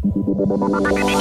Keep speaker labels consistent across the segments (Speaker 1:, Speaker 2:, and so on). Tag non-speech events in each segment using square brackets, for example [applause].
Speaker 1: Xavi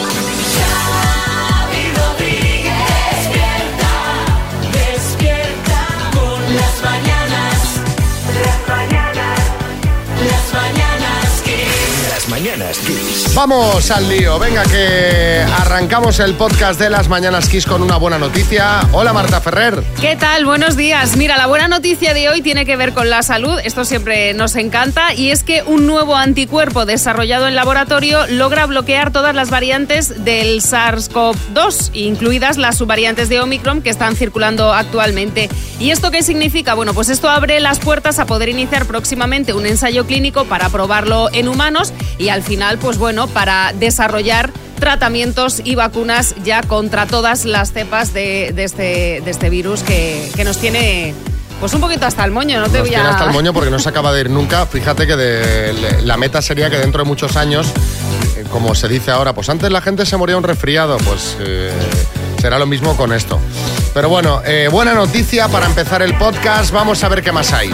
Speaker 1: mañanas Kiss.
Speaker 2: Vamos al lío, venga que arrancamos el podcast de las Mañanas Kiss con una buena noticia. Hola Marta Ferrer.
Speaker 3: ¿Qué tal? Buenos días. Mira, la buena noticia de hoy tiene que ver con la salud. Esto siempre nos encanta. Y es que un nuevo anticuerpo desarrollado en laboratorio logra bloquear todas las variantes del SARS-CoV-2, incluidas las subvariantes de Omicron que están circulando actualmente. ¿Y esto qué significa? Bueno, pues esto abre las puertas a poder iniciar próximamente un ensayo clínico para probarlo en humanos y al final, pues bueno, para desarrollar tratamientos y vacunas ya contra todas las cepas de, de este, de este virus que, que nos tiene pues un poquito hasta el moño, no te
Speaker 2: Nos
Speaker 3: voy
Speaker 2: tiene
Speaker 3: a...
Speaker 2: hasta el moño porque no se acaba de ir nunca. Fíjate que de- la meta sería que dentro de muchos años, eh, como se dice ahora, pues antes la gente se moría un resfriado, pues eh, será lo mismo con esto. Pero bueno, eh, buena noticia para empezar el podcast. Vamos a ver qué más hay.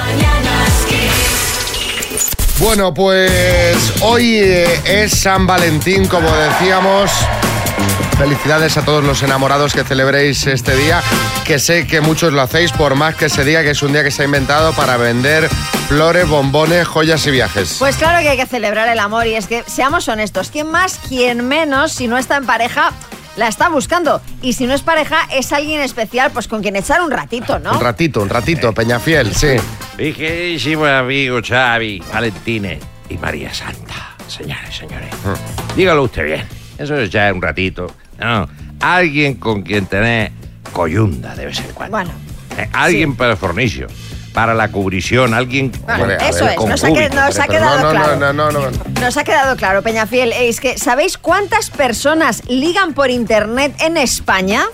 Speaker 2: Bueno, pues hoy eh, es San Valentín, como decíamos. Felicidades a todos los enamorados que celebréis este día, que sé que muchos lo hacéis, por más que se diga que es un día que se ha inventado para vender flores, bombones, joyas y viajes.
Speaker 4: Pues claro que hay que celebrar el amor y es que seamos honestos, ¿quién más, quién menos, si no está en pareja, la está buscando? Y si no es pareja, es alguien especial, pues con quien echar un ratito, ¿no?
Speaker 2: Un ratito, un ratito, Peñafiel, sí.
Speaker 5: Mi queridísimo amigo Xavi, Valentines y María Santa. Señores, señores. Dígalo usted bien. Eso es ya un ratito. No, alguien con quien tener coyunda de vez en cuando.
Speaker 4: Bueno,
Speaker 5: Eh, alguien para el fornicio, para la cubrición, alguien
Speaker 4: Bueno,
Speaker 2: Hombre,
Speaker 4: eso
Speaker 2: ver,
Speaker 4: es, nos ha, que- nos ha quedado
Speaker 2: no, no,
Speaker 4: claro.
Speaker 2: No, no, no, no.
Speaker 4: Nos ha quedado claro, Peñafiel. Es que, ¿sabéis cuántas personas ligan por internet en España?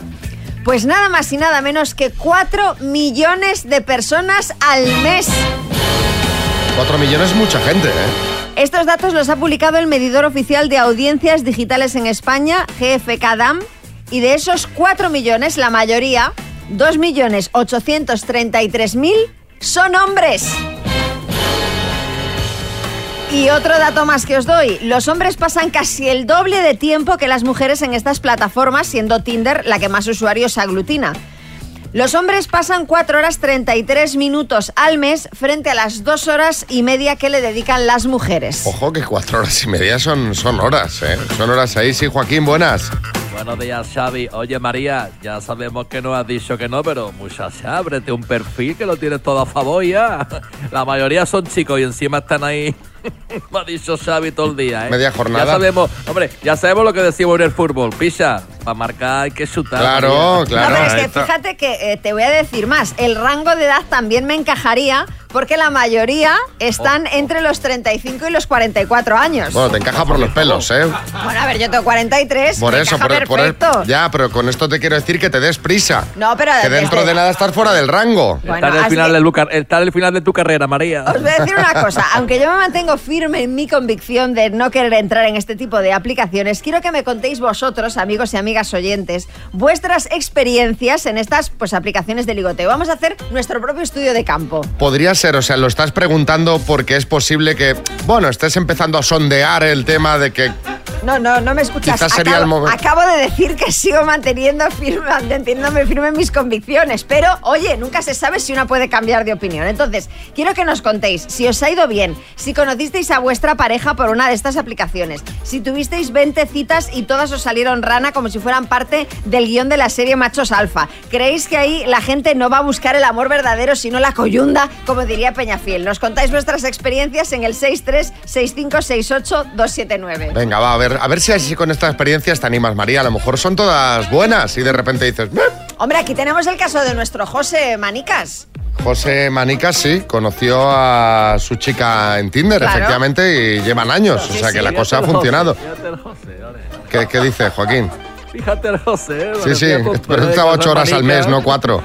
Speaker 4: Pues nada más y nada menos que 4 millones de personas al mes.
Speaker 2: Cuatro millones es mucha gente, ¿eh?
Speaker 4: Estos datos los ha publicado el medidor oficial de audiencias digitales en España, GFK DAM, y de esos 4 millones, la mayoría, 2.833.000, son hombres. Y otro dato más que os doy, los hombres pasan casi el doble de tiempo que las mujeres en estas plataformas, siendo Tinder la que más usuarios aglutina. Los hombres pasan 4 horas 33 minutos al mes frente a las 2 horas y media que le dedican las mujeres.
Speaker 2: Ojo que cuatro horas y media son, son horas, ¿eh? Son horas ahí, sí, Joaquín, buenas.
Speaker 6: Buenos días, Xavi. Oye, María, ya sabemos que no has dicho que no, pero muchacha, ábrete un perfil que lo tienes todo a favor ya. [laughs] La mayoría son chicos y encima están ahí. Me ha dicho Xavi todo el día, ¿eh?
Speaker 2: Media jornada.
Speaker 6: Ya sabemos, hombre, ya sabemos lo que decimos en el fútbol. Picha, para marcar hay que chutar.
Speaker 2: Claro, claro.
Speaker 4: no, pero es que fíjate que eh, te voy a decir más. El rango de edad también me encajaría porque la mayoría están entre los 35 y los 44 años.
Speaker 2: Bueno, te encaja por los pelos, ¿eh?
Speaker 4: Bueno, a ver, yo tengo 43.
Speaker 2: Por
Speaker 4: me
Speaker 2: eso, por, por-
Speaker 4: perfecto.
Speaker 2: ya, pero con esto te quiero decir que te des prisa.
Speaker 4: No, pero
Speaker 2: Que dentro de nada estás fuera del rango.
Speaker 4: Bueno,
Speaker 6: está, en el final
Speaker 4: que-
Speaker 6: de tu está en el final de tu carrera, María.
Speaker 4: Os voy a decir una cosa, [laughs] aunque yo me mantengo firme en mi convicción de no querer entrar en este tipo de aplicaciones, quiero que me contéis vosotros, amigos y amigas oyentes, vuestras experiencias en estas pues, aplicaciones de ligoteo. Vamos a hacer nuestro propio estudio de campo.
Speaker 2: Podría o sea, lo estás preguntando porque es posible que, bueno, estés empezando a sondear el tema de que
Speaker 4: No, no, no me escuchas.
Speaker 2: Quizás sería
Speaker 4: acabo,
Speaker 2: el momento.
Speaker 4: acabo de decir que sigo manteniendo firme, manteniéndome firme en mis convicciones, pero oye, nunca se sabe si una puede cambiar de opinión. Entonces, quiero que nos contéis si os ha ido bien, si conocisteis a vuestra pareja por una de estas aplicaciones, si tuvisteis 20 citas y todas os salieron rana como si fueran parte del guion de la serie Machos Alfa. ¿Creéis que ahí la gente no va a buscar el amor verdadero, sino la coyunda, como diría Peñafiel? Nos contáis vuestras experiencias en el 636568279.
Speaker 2: Venga, va, a ver, a ver si así con estas experiencias te animas, María. A lo mejor son todas buenas y de repente dices, "Meh".
Speaker 4: Hombre, aquí tenemos el caso de nuestro José Manicas.
Speaker 2: José Manica sí, conoció a su chica en Tinder,
Speaker 4: Claro.
Speaker 2: efectivamente, y llevan años, o sea que la cosa ha funcionado.
Speaker 6: José, Fíjate el José, ole.
Speaker 2: ¿Qué, qué dice Joaquín?
Speaker 6: Fíjate el José.
Speaker 2: Sí, sí, pero estaba ocho horas al mes, no cuatro.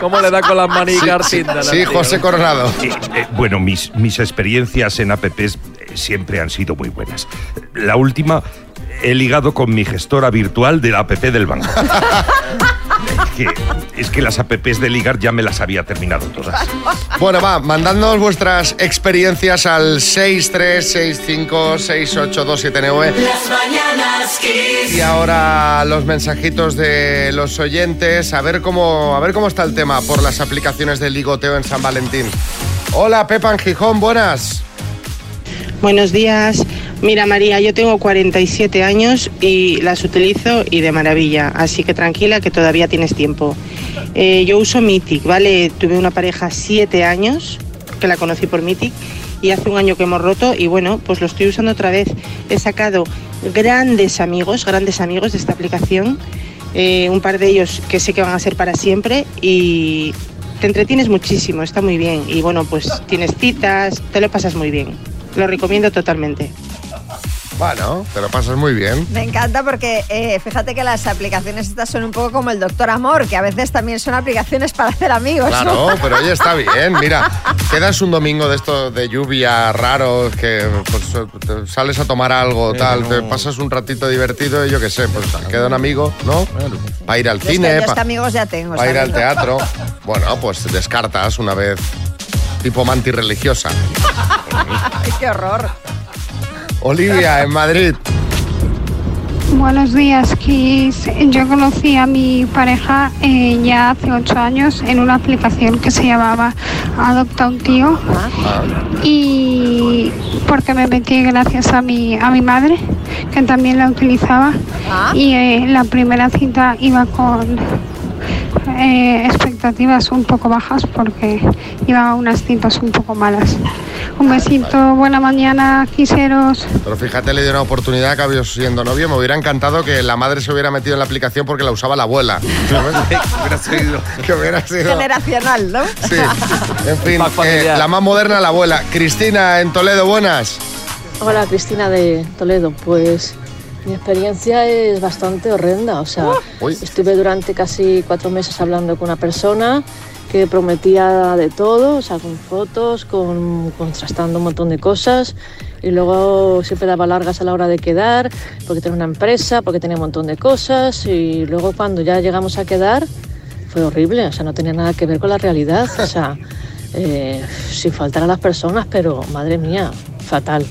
Speaker 6: ¿Cómo le da, con las manicas
Speaker 2: Sí, sí? José Coronado.
Speaker 7: Eh, eh, bueno, mis, mis experiencias en apps siempre han sido muy buenas. La última, he ligado con mi gestora virtual de la app del banco. que, es que las apps de ligar ya me las había terminado todas.
Speaker 2: Bueno, va, mandándonos vuestras experiencias al 636568279.
Speaker 1: Las mañanas Kiss.
Speaker 2: Y ahora los mensajitos de los oyentes, a ver cómo, a ver cómo está el tema por las aplicaciones de ligoteo en San Valentín. Hola, Pepa en Gijón, buenas.
Speaker 8: Buenos días. Mira María, yo tengo 47 años y las utilizo y de maravilla, así que tranquila que todavía tienes tiempo. Eh, yo uso Mythic, ¿vale? Tuve una pareja 7 años, que la conocí por Mythic, y hace un año que hemos roto y bueno, pues lo estoy usando otra vez. He sacado grandes amigos, grandes amigos de esta aplicación, eh, un par de ellos que sé que van a ser para siempre y te entretienes muchísimo, está muy bien. Y bueno, pues tienes citas, te lo pasas muy bien. Lo recomiendo totalmente.
Speaker 2: Bueno, te lo pasas muy bien.
Speaker 4: Me encanta porque eh, fíjate que las aplicaciones estas son un poco como el Doctor Amor, que a veces también son aplicaciones para hacer amigos.
Speaker 2: Claro, pero oye, está bien. Mira, quedas un domingo de esto de lluvia raro, que pues, sales a tomar algo, tal, te pasas un ratito divertido y yo qué sé, pues queda un amigo, ¿no? Para ir al
Speaker 4: Yo es que-
Speaker 2: cine,
Speaker 4: yo es que
Speaker 2: para
Speaker 4: amigos ya tengo.
Speaker 2: ir al teatro. [laughs] Bueno, pues descartas una vez tipo manti religiosa.
Speaker 4: Ay, [laughs] qué horror.
Speaker 2: Olivia, en Madrid.
Speaker 9: Buenos días, Kiss. Yo conocí a mi pareja eh, ya hace ocho años en una aplicación que se llamaba Adopta un tío y porque me metí gracias a mi a mi madre que también la utilizaba
Speaker 4: Ah.
Speaker 9: y eh, la primera cita iba con eh, expectativas un poco bajas porque iba a unas citas un poco malas. Un besito, buena mañana, quiseros.
Speaker 2: Pero fíjate, le dio una oportunidad que había siendo novio. Me hubiera encantado que la madre se hubiera metido en la aplicación porque la usaba la abuela. [laughs]
Speaker 7: Hubiera sido-
Speaker 2: que hubiera sido...
Speaker 4: Generacional, ¿no?
Speaker 2: Sí, en fin, eh, la más moderna, la abuela. Cristina, en Toledo, buenas.
Speaker 10: Hola Cristina de Toledo, pues mi experiencia es bastante horrenda, o sea,
Speaker 2: Uy.
Speaker 10: estuve durante casi cuatro meses hablando con una persona que prometía de todo, o sea, con fotos, con contrastando un montón de cosas y luego siempre daba largas a la hora de quedar porque tenía una empresa, porque tenía un montón de cosas y luego cuando ya llegamos a quedar fue horrible, o sea, no tenía nada que ver con la realidad, o sea, eh, sin faltar a las personas, pero madre mía, fatal.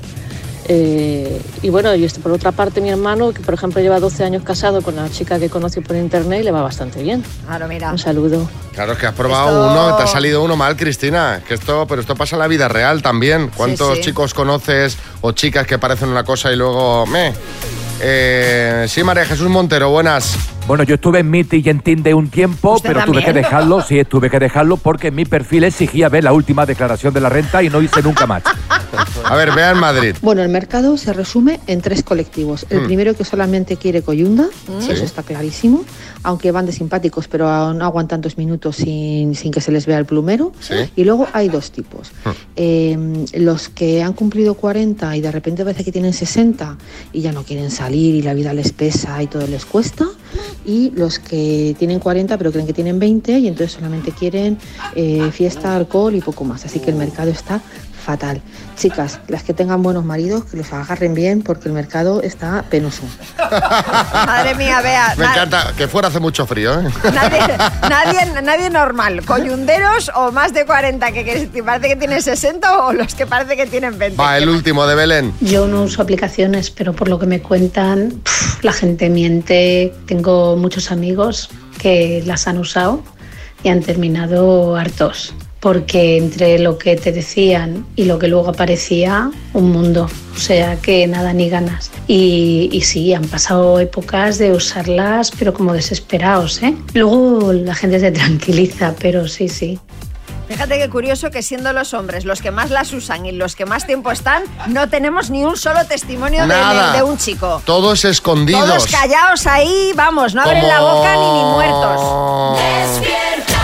Speaker 10: Eh, y bueno, y por otra parte mi hermano, que por ejemplo lleva 12 años casado con la chica que conoció por internet y le va bastante bien.
Speaker 4: Claro, mira.
Speaker 10: Un saludo.
Speaker 2: Claro, es que has probado
Speaker 4: Esto-
Speaker 2: uno, te ha salido uno mal, Cristina. Que esto, pero esto pasa en la vida real también. ¿Cuántos
Speaker 4: sí.
Speaker 2: chicos conoces o chicas que parecen una cosa y luego me? Eh, sí, María Jesús Montero, buenas.
Speaker 11: Bueno, yo estuve en Meeting y en Tinder un tiempo,
Speaker 4: ¿Usted
Speaker 11: pero tuve que dejarlo, [laughs] sí, tuve que dejarlo porque mi perfil exigía ver la última declaración de la renta y no hice nunca más.
Speaker 2: A ver, vea en Madrid.
Speaker 12: Bueno, el mercado se resume en tres colectivos. El
Speaker 2: Mm.
Speaker 12: primero que solamente quiere coyunda,
Speaker 2: Sí.
Speaker 12: eso está clarísimo, aunque van de simpáticos, pero no aguantan dos minutos sin, sin que se les vea el plumero.
Speaker 2: Sí.
Speaker 12: Y luego hay dos tipos.
Speaker 2: Mm.
Speaker 12: Eh, los que han cumplido 40 y de repente parece que tienen 60 y ya no quieren salir y la vida les pesa y todo les cuesta. Y los que tienen 40 pero creen que tienen 20 y entonces solamente quieren eh, fiesta, alcohol y poco más. Así que el mercado está fatal. Chicas, las que tengan buenos maridos, que los agarren bien porque el mercado está penoso. [laughs]
Speaker 4: Madre mía, vea.
Speaker 2: Me encanta, que fuera hace mucho frío, ¿eh?
Speaker 4: Nadie, [laughs] nadie, nadie normal. Coyunderos o más de 40 que, que parece que tienen 60 o los que parece que tienen 20.
Speaker 2: Va, el último de Belén.
Speaker 9: Yo no uso aplicaciones, pero por lo que me cuentan, pf, la gente miente. Tengo muchos amigos que las han usado y han terminado hartos. Porque entre lo que te decían y lo que luego aparecía, un mundo. O sea que nada ni ganas. Y, y sí, han pasado épocas de usarlas, pero como desesperados, ¿eh? Luego la gente se tranquiliza, pero sí, sí.
Speaker 4: Fíjate qué curioso que siendo los hombres los que más las usan y los que más tiempo están, no tenemos ni un solo testimonio de, un chico.
Speaker 2: Todos escondidos.
Speaker 4: Todos callados ahí, vamos, no abren la boca ni, ni muertos.
Speaker 1: Despierta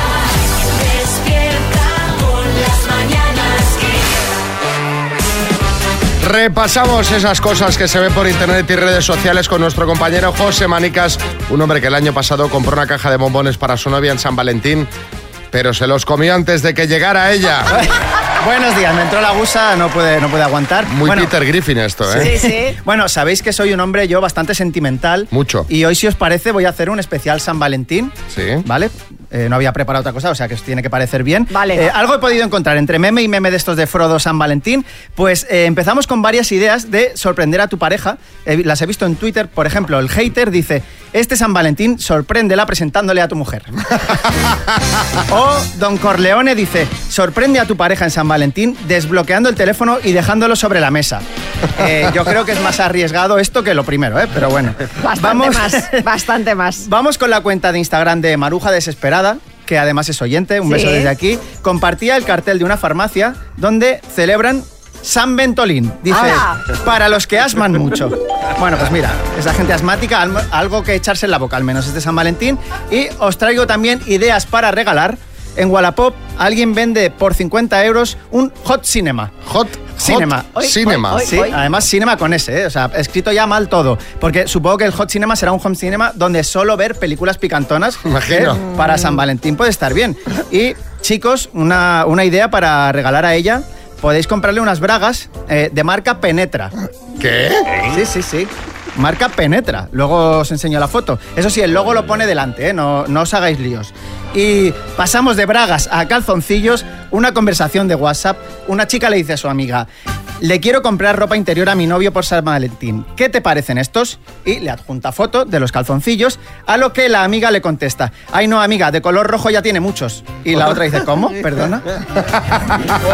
Speaker 2: Repasamos esas cosas que se ven por internet y redes sociales con nuestro compañero José Manicas, un hombre que el año pasado compró una caja de bombones para su novia en San Valentín, pero se los comió antes de que llegara ella. [laughs]
Speaker 13: Buenos días, me entró la gusa, no puede, no puede aguantar.
Speaker 2: Muy
Speaker 13: Bueno,
Speaker 2: Peter Griffin esto, ¿eh?
Speaker 4: Sí, sí.
Speaker 13: Bueno, sabéis que soy un hombre yo bastante sentimental.
Speaker 2: Mucho.
Speaker 13: Y hoy, si os parece, voy a hacer un especial San Valentín.
Speaker 2: Sí.
Speaker 13: ¿Vale? Eh, no había preparado otra cosa, o sea que os tiene que parecer bien.
Speaker 4: Vale.
Speaker 13: Eh, algo he podido encontrar entre meme y meme de estos de Frodo San Valentín. Pues eh, empezamos con varias ideas de sorprender a tu pareja. Las he visto en Twitter. Por ejemplo, el hater dice: Este San Valentín sorpréndela presentándole a tu mujer. [laughs] o Don Corleone dice: Sorprende a tu pareja en San Valentín desbloqueando el teléfono y dejándolo sobre la mesa. Yo creo que es más arriesgado esto que lo primero, ¿eh? pero bueno.
Speaker 4: Bastante más, [laughs] bastante más.
Speaker 13: Vamos con la cuenta de Instagram de Maruja Desesperada, que además es oyente, un
Speaker 4: Sí.
Speaker 13: beso desde aquí. Compartía el cartel de una farmacia donde celebran San Ventolín. Dice,
Speaker 4: ¡Hala!
Speaker 13: para los que asman mucho. Bueno, pues mira, esa gente asmática, algo que echarse en la boca, al menos este San Valentín. Y os traigo también ideas para regalar. En Wallapop alguien vende por 50 euros un Hot Cinema.
Speaker 2: Hot
Speaker 13: Cinema.
Speaker 2: Hot Cinema.
Speaker 13: Sí, además cinema con ese, ¿eh? o sea, escrito ya mal todo. Porque supongo que el Hot Cinema será un home cinema donde solo ver películas picantonas [laughs]
Speaker 2: Imagino.
Speaker 13: ¿eh? para San Valentín puede estar bien. Y chicos, una, una idea para regalar a ella. Podéis comprarle unas bragas eh, de marca Penetra.
Speaker 2: ¿Qué?
Speaker 13: Sí, sí, sí. Marca Penetra. Luego os enseño la foto. Eso sí, el logo lo pone delante, ¿eh? no, no os hagáis líos. Y pasamos de bragas a calzoncillos, una conversación de WhatsApp. Una chica le dice a su amiga, le quiero comprar ropa interior a mi novio por San Valentín. ¿Qué te parecen estos? Y le adjunta foto de los calzoncillos, a lo que la amiga le contesta, ay no amiga, de color rojo ya tiene muchos. Y la otra dice, ¿cómo? Perdona. [laughs]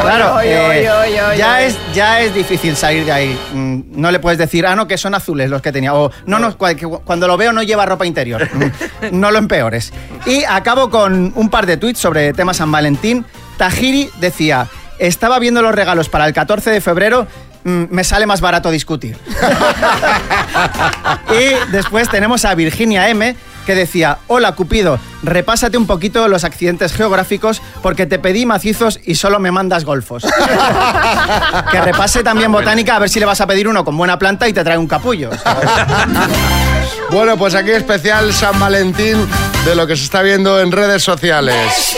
Speaker 13: Claro, eh, ya, es, ya es difícil salir de ahí. Mm, No le puedes decir, ah, no, que son azules los que tenía. O, no, no, cuando lo veo no lleva ropa interior. [laughs] Mm, No lo empeores. Y acabo con un par de tweets sobre tema San Valentín. Tajiri decía, estaba viendo los regalos para el 14 de febrero. mm, Me sale más barato discutir. [laughs] y después tenemos a Virginia M, que decía, hola Cupido, repásate un poquito los accidentes geográficos porque te pedí macizos y solo me mandas golfos. [laughs] que repase también botánica a ver si le vas a pedir uno con buena planta y te trae un capullo. [laughs]
Speaker 2: Bueno, pues aquí especial San Valentín de lo que se está viendo en redes sociales.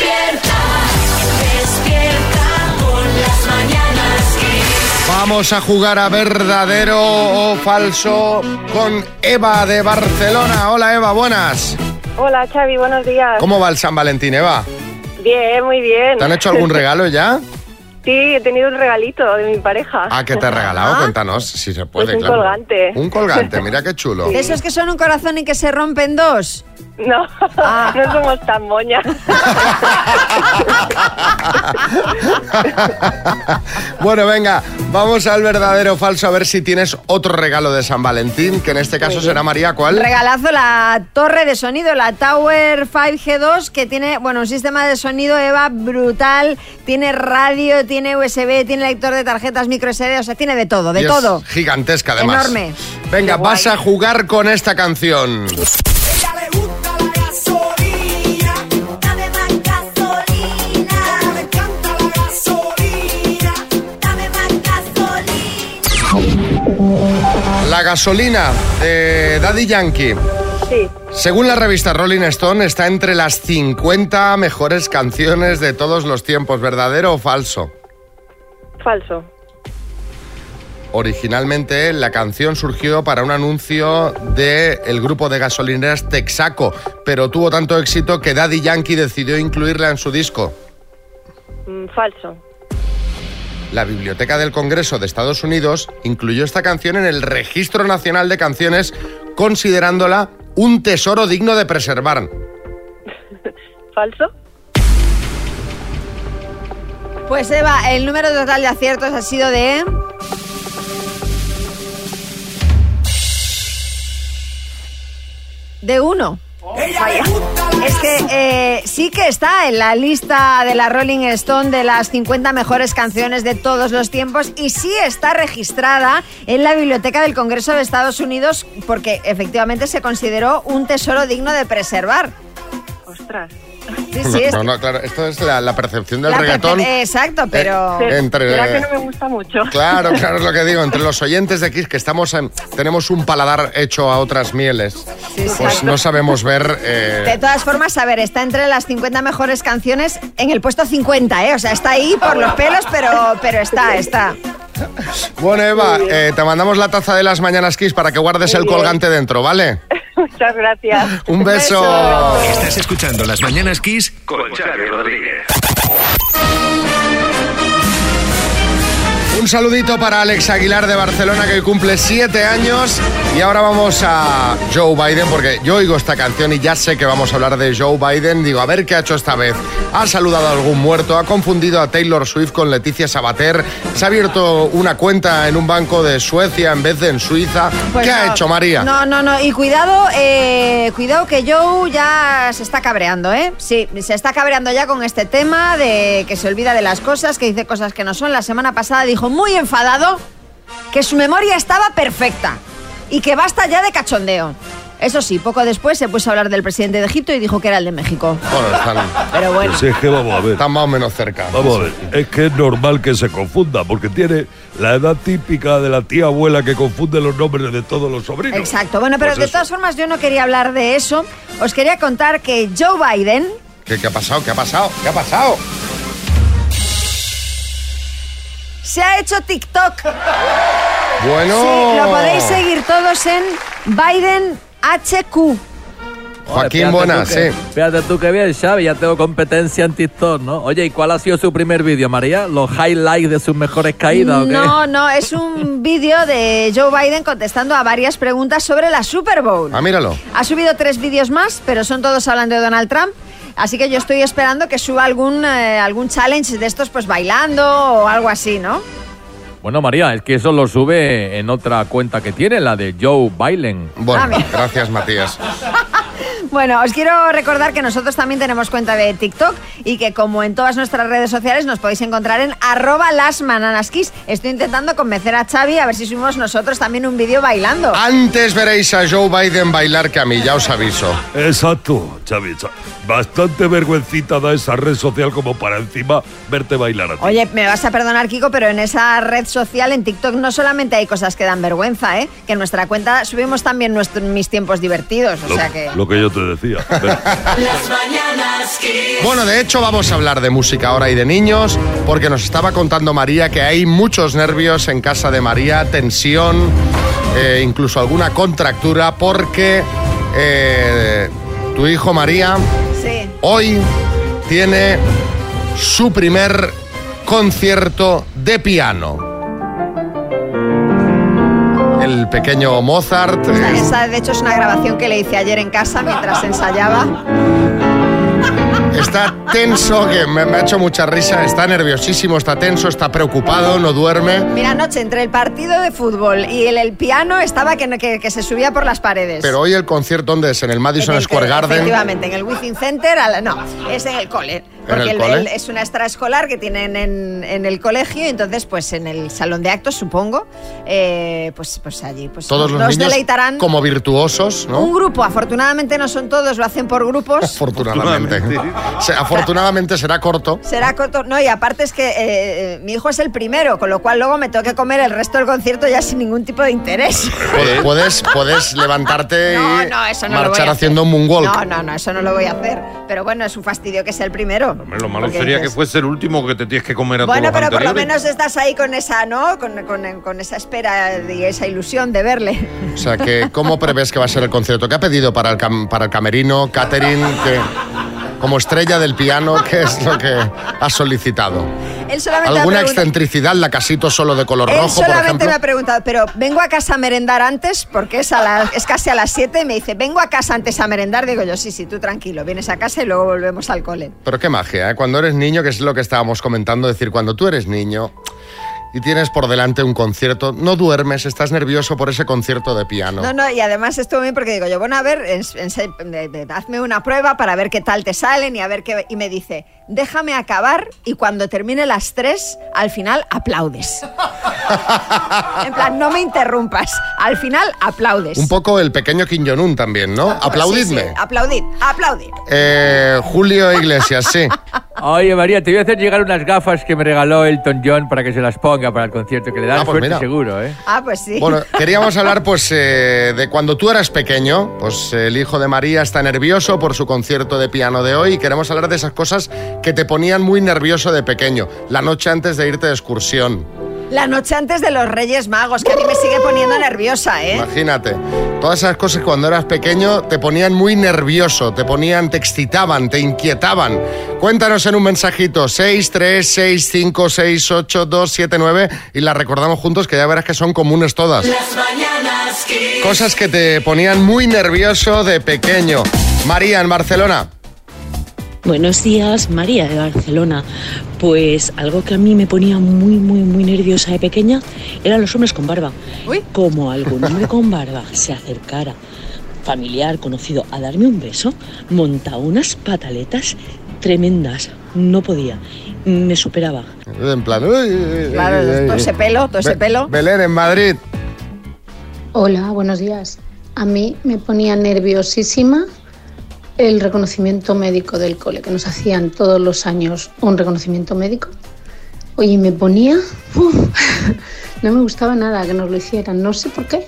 Speaker 2: Vamos a jugar a verdadero o falso con Eva de Barcelona. Hola Eva, buenas.
Speaker 14: Hola Xavi, buenos días.
Speaker 2: ¿Cómo va el San Valentín, Eva?
Speaker 14: Bien, muy bien.
Speaker 2: ¿Te han hecho algún [laughs] regalo ya?
Speaker 14: sí, he tenido un regalito de mi pareja.
Speaker 2: Ah, ¿qué te ha regalado? Cuéntanos, si se puede,
Speaker 14: Pues un
Speaker 2: claro.
Speaker 14: colgante.
Speaker 2: Un colgante, [laughs] mira qué chulo.
Speaker 4: ¿De esos que son un corazón y que se rompen dos?
Speaker 14: No, no somos tan moñas.
Speaker 2: bueno, venga, vamos al verdadero o falso a ver si tienes otro regalo de San Valentín, que en este caso será María, ¿cuál?
Speaker 4: Regalazo la torre de sonido, la Tower 5G2, que tiene, bueno, un sistema de sonido Eva brutal, tiene radio, tiene USB, tiene lector de tarjetas micro SD, o sea, tiene de todo, de
Speaker 2: Y es
Speaker 4: todo.
Speaker 2: Gigantesca, además.
Speaker 4: Enorme.
Speaker 2: Venga, vas a jugar con esta canción.
Speaker 1: Gasolina.
Speaker 2: De Daddy Yankee.
Speaker 14: Sí,
Speaker 2: Según la revista Rolling Stone, está entre las 50 mejores canciones de todos los tiempos. ¿Verdadero o falso?
Speaker 14: falso.
Speaker 2: Originalmente la canción surgió para un anuncio del grupo de gasolineras Texaco, pero tuvo tanto éxito que Daddy Yankee decidió incluirla en su disco.
Speaker 14: Mm, falso.
Speaker 2: La Biblioteca del Congreso de Estados Unidos incluyó esta canción en el Registro Nacional de Canciones, considerándola un tesoro digno de preservar. [laughs]
Speaker 14: ¿Falso?
Speaker 4: Pues Eva, el número total de aciertos ha sido de... De uno. Vaya. Es que eh, sí que está en la lista de la Rolling Stone de las 50 mejores canciones de todos los tiempos y sí está registrada en la Biblioteca del Congreso de Estados Unidos porque efectivamente se consideró un tesoro digno de preservar.
Speaker 14: Ostras.
Speaker 4: Sí, sí, es-
Speaker 2: No, no, claro, esto es la, la percepción del
Speaker 4: la
Speaker 2: reggaetón.
Speaker 4: perce- Exacto, pero...
Speaker 2: Eh, entre-
Speaker 14: ¿Será que no me gusta mucho?
Speaker 2: Claro, [laughs] claro, es lo que digo. Entre los oyentes de Kiss, que estamos en- tenemos un paladar hecho a otras mieles,
Speaker 4: Sí,
Speaker 2: pues no sabemos ver. eh,
Speaker 4: De todas formas, a ver, está entre las 50 mejores canciones en el puesto 50, ¿eh? O sea, está ahí por los pelos, pero, pero está, está.
Speaker 2: Bueno, Eva, eh, te mandamos la taza de las mañanas Kiss para que guardes
Speaker 14: Muy
Speaker 2: el
Speaker 14: bien.
Speaker 2: colgante dentro, ¿vale?
Speaker 14: Muchas gracias. [laughs]
Speaker 2: Un beso.
Speaker 15: Estás escuchando Las Mañanas Kiss con Xavi Rodríguez.
Speaker 2: Un saludito para Alex Aguilar de Barcelona que cumple siete años. Y ahora vamos a Joe Biden porque yo oigo esta canción y ya sé que vamos a hablar de Joe Biden. Digo, a ver qué ha hecho esta vez. Ha saludado a algún muerto, ha confundido a Taylor Swift con Leticia Sabater, se ha abierto una cuenta en un banco de Suecia en vez de en Suiza.
Speaker 4: Pues
Speaker 2: ¿Qué
Speaker 4: no.
Speaker 2: ha hecho María?
Speaker 4: No, no, no. Y cuidado, eh, cuidado que Joe ya se está cabreando, ¿eh? Sí, se está cabreando ya con este tema de que se olvida de las cosas, que dice cosas que no son. La semana pasada dijo muy enfadado que su memoria estaba perfecta y que basta ya de cachondeo. Eso sí, poco después se puso a hablar del presidente de Egipto y dijo que era el de México.
Speaker 2: Bueno, están,
Speaker 4: Pero bueno.
Speaker 7: Pues es que vamos a ver.
Speaker 2: están más o menos cerca.
Speaker 7: Vamos a ver, es que es normal que se confunda, porque tiene la edad típica de la tía abuela que confunde los nombres de todos los sobrinos.
Speaker 4: Exacto. Bueno, pero
Speaker 7: Pues
Speaker 4: de
Speaker 7: eso.
Speaker 4: todas formas yo no quería hablar de eso. Os quería contar que Joe Biden
Speaker 2: ¿Qué, qué ha pasado? ¿Qué ha pasado? ¿Qué ha pasado?
Speaker 4: Se ha hecho TikTok.
Speaker 2: Bueno.
Speaker 4: Sí, lo podéis seguir todos en Biden HQ.
Speaker 2: Joaquín, buenas, sí.
Speaker 6: Fíjate tú que bien, Xavi, ya tengo competencia en TikTok, ¿no? Oye, ¿y cuál ha sido su primer vídeo, María? ¿Los highlights de sus mejores caídas o qué?
Speaker 4: No, no, es un vídeo de Joe Biden contestando a varias preguntas sobre la Super Bowl.
Speaker 2: Ah, míralo.
Speaker 4: Ha subido tres vídeos más, pero son todos hablando de Donald Trump. Así que yo estoy esperando que suba algún, eh, algún challenge de estos, pues bailando o algo así, ¿no?
Speaker 6: Bueno, María, es que eso lo sube en otra cuenta que tiene, la de Joe Biden.
Speaker 2: Bueno,
Speaker 4: Ah,
Speaker 2: gracias, Matías. [laughs]
Speaker 4: Bueno, os quiero recordar que nosotros también tenemos cuenta de TikTok y que como en todas nuestras redes sociales nos podéis encontrar en arroba las bananaskiss. Estoy intentando convencer a Xavi a ver si subimos nosotros también un vídeo bailando.
Speaker 2: Antes veréis a Joe Biden bailar que a mí, ya os aviso.
Speaker 7: Exacto, Xavi. Xa- Bastante vergüencita da esa red social como para encima verte bailar a ti.
Speaker 4: Oye, me vas a perdonar, Kiko, pero en esa red social, en TikTok, no solamente hay cosas que dan vergüenza, ¿eh? Que en nuestra cuenta subimos también nuestros, mis tiempos divertidos. O
Speaker 7: lo,
Speaker 4: sea que.
Speaker 7: lo que yo te decía. [laughs]
Speaker 1: Las mañanas.
Speaker 2: Bueno, de hecho vamos a hablar de música ahora y de niños, porque nos estaba contando María que hay muchos nervios en casa de María, tensión, eh, incluso alguna contractura, porque eh, tu hijo María
Speaker 4: Sí.
Speaker 2: hoy tiene su primer concierto de piano. El pequeño Mozart.
Speaker 4: Esa,
Speaker 2: eh,
Speaker 4: esa, de hecho, es una grabación que le hice ayer en casa mientras ensayaba.
Speaker 2: Está tenso, que me, me ha hecho mucha risa, está nerviosísimo, está tenso, está preocupado, no duerme.
Speaker 4: Mira, anoche entre el partido de fútbol y el, el piano estaba que, que- que se subía por las paredes.
Speaker 2: Pero hoy el concierto, ¿dónde es? En el Madison
Speaker 4: En el-
Speaker 2: Square Garden.
Speaker 4: Efectivamente, en el Within Center. al- no, es en el cole. Porque
Speaker 2: el
Speaker 4: el-
Speaker 2: cole?
Speaker 4: el- es una extraescolar que tienen en, en el colegio y entonces, pues en el salón de actos, supongo, eh, pues, pues allí pues,
Speaker 2: Todos los niños
Speaker 4: deleitarán.
Speaker 2: como virtuosos, ¿no?
Speaker 4: Un grupo, afortunadamente no son todos, lo hacen por grupos.
Speaker 2: Afortunadamente. Afortunadamente será corto.
Speaker 4: Será corto, no, y aparte es que eh, mi hijo es el primero, con lo cual luego me tengo que comer el resto del concierto ya sin ningún tipo de interés.
Speaker 2: Pu- [laughs] Puedes, puedes levantarte
Speaker 4: No,
Speaker 2: y
Speaker 4: no, eso no lo voy
Speaker 2: marchar
Speaker 4: a
Speaker 2: haciendo un moonwalk.
Speaker 4: No, no, no, eso no lo voy a hacer. Pero bueno, es un fastidio que sea el primero.
Speaker 5: Hombre, lo malo
Speaker 4: Porque
Speaker 5: sería que
Speaker 4: dices,
Speaker 5: fuese el último que te tienes que comer a
Speaker 4: Bueno,
Speaker 5: todos los
Speaker 4: pero por lo menos estás ahí con esa, ¿no? Con, con- con esa espera y esa ilusión de verle.
Speaker 2: O sea, que ¿cómo prevés que va a ser el concierto? ¿Qué ha pedido para el, cam- para el camerino, Catherine? Que, como estrella del piano, ¿qué es lo que ha solicitado?
Speaker 4: Él solamente
Speaker 2: ¿Alguna excentricidad, la casito solo de color
Speaker 4: Él
Speaker 2: rojo, por
Speaker 4: solamente
Speaker 2: ejemplo?
Speaker 4: me ha preguntado, pero vengo a casa a merendar antes, porque es, a la- es casi a las 7, y me dice, vengo a casa antes a merendar. Digo yo, sí, sí, tú tranquilo, vienes a casa y luego volvemos al cole.
Speaker 2: Pero qué magia, ¿eh? Cuando eres niño, que es lo que estábamos comentando, decir, cuando tú eres niño y tienes por delante un concierto, no duermes, estás nervioso por ese concierto de piano.
Speaker 4: No, no, y además estuvo bien porque digo yo, bueno, a ver, hazme una prueba para ver qué tal te salen y a ver qué... Y me dice, déjame acabar y cuando termine las tres, al final aplaudes. en plan, no me interrumpas, al final aplaudes.
Speaker 2: Un poco el pequeño Kim Jong-un también, ¿no? Aplaudidme.
Speaker 4: Sí, sí, aplaudid, aplaudid.
Speaker 2: Eh, Julio Iglesias, sí. [laughs]
Speaker 11: Oye, María, te voy a hacer llegar unas gafas que me regaló Elton John para que se las ponga para el concierto, que le dan
Speaker 2: Ah, pues
Speaker 11: suerte
Speaker 2: mira.
Speaker 11: seguro, ¿eh?
Speaker 4: Ah, pues sí.
Speaker 2: Bueno, [laughs] queríamos hablar pues eh, de cuando tú eras pequeño, pues el hijo de María está nervioso por su concierto de piano de hoy y queremos hablar de esas cosas que te ponían muy nervioso de pequeño, la noche antes de irte de excursión.
Speaker 4: La noche antes de los Reyes Magos, que a mí me sigue poniendo nerviosa, ¿eh?
Speaker 2: Imagínate, todas esas cosas que cuando eras pequeño te ponían muy nervioso, te ponían, te excitaban, te inquietaban. Cuéntanos en un mensajito 636568279 y las recordamos juntos que ya verás que son comunes todas.
Speaker 1: Las mañanas.
Speaker 2: Cosas que te ponían muy nervioso de pequeño. María, en Barcelona.
Speaker 16: Buenos días, María de Barcelona. Pues algo que a mí me ponía muy, muy, muy nerviosa de pequeña eran los hombres con barba. Como algún hombre con barba se acercara, familiar, conocido, a darme un beso, montaba unas pataletas tremendas. No podía. Me superaba.
Speaker 2: En plan, uy, uy, uy,
Speaker 4: Claro,
Speaker 2: uy, uy.
Speaker 4: todo ese pelo, todo ese pelo.
Speaker 2: Belén, en Madrid.
Speaker 9: Hola, buenos días. A mí me ponía nerviosísima el reconocimiento médico del cole, que nos hacían todos los años un reconocimiento médico. Oye, me ponía... [laughs] no me gustaba nada que nos lo hicieran, no sé por qué.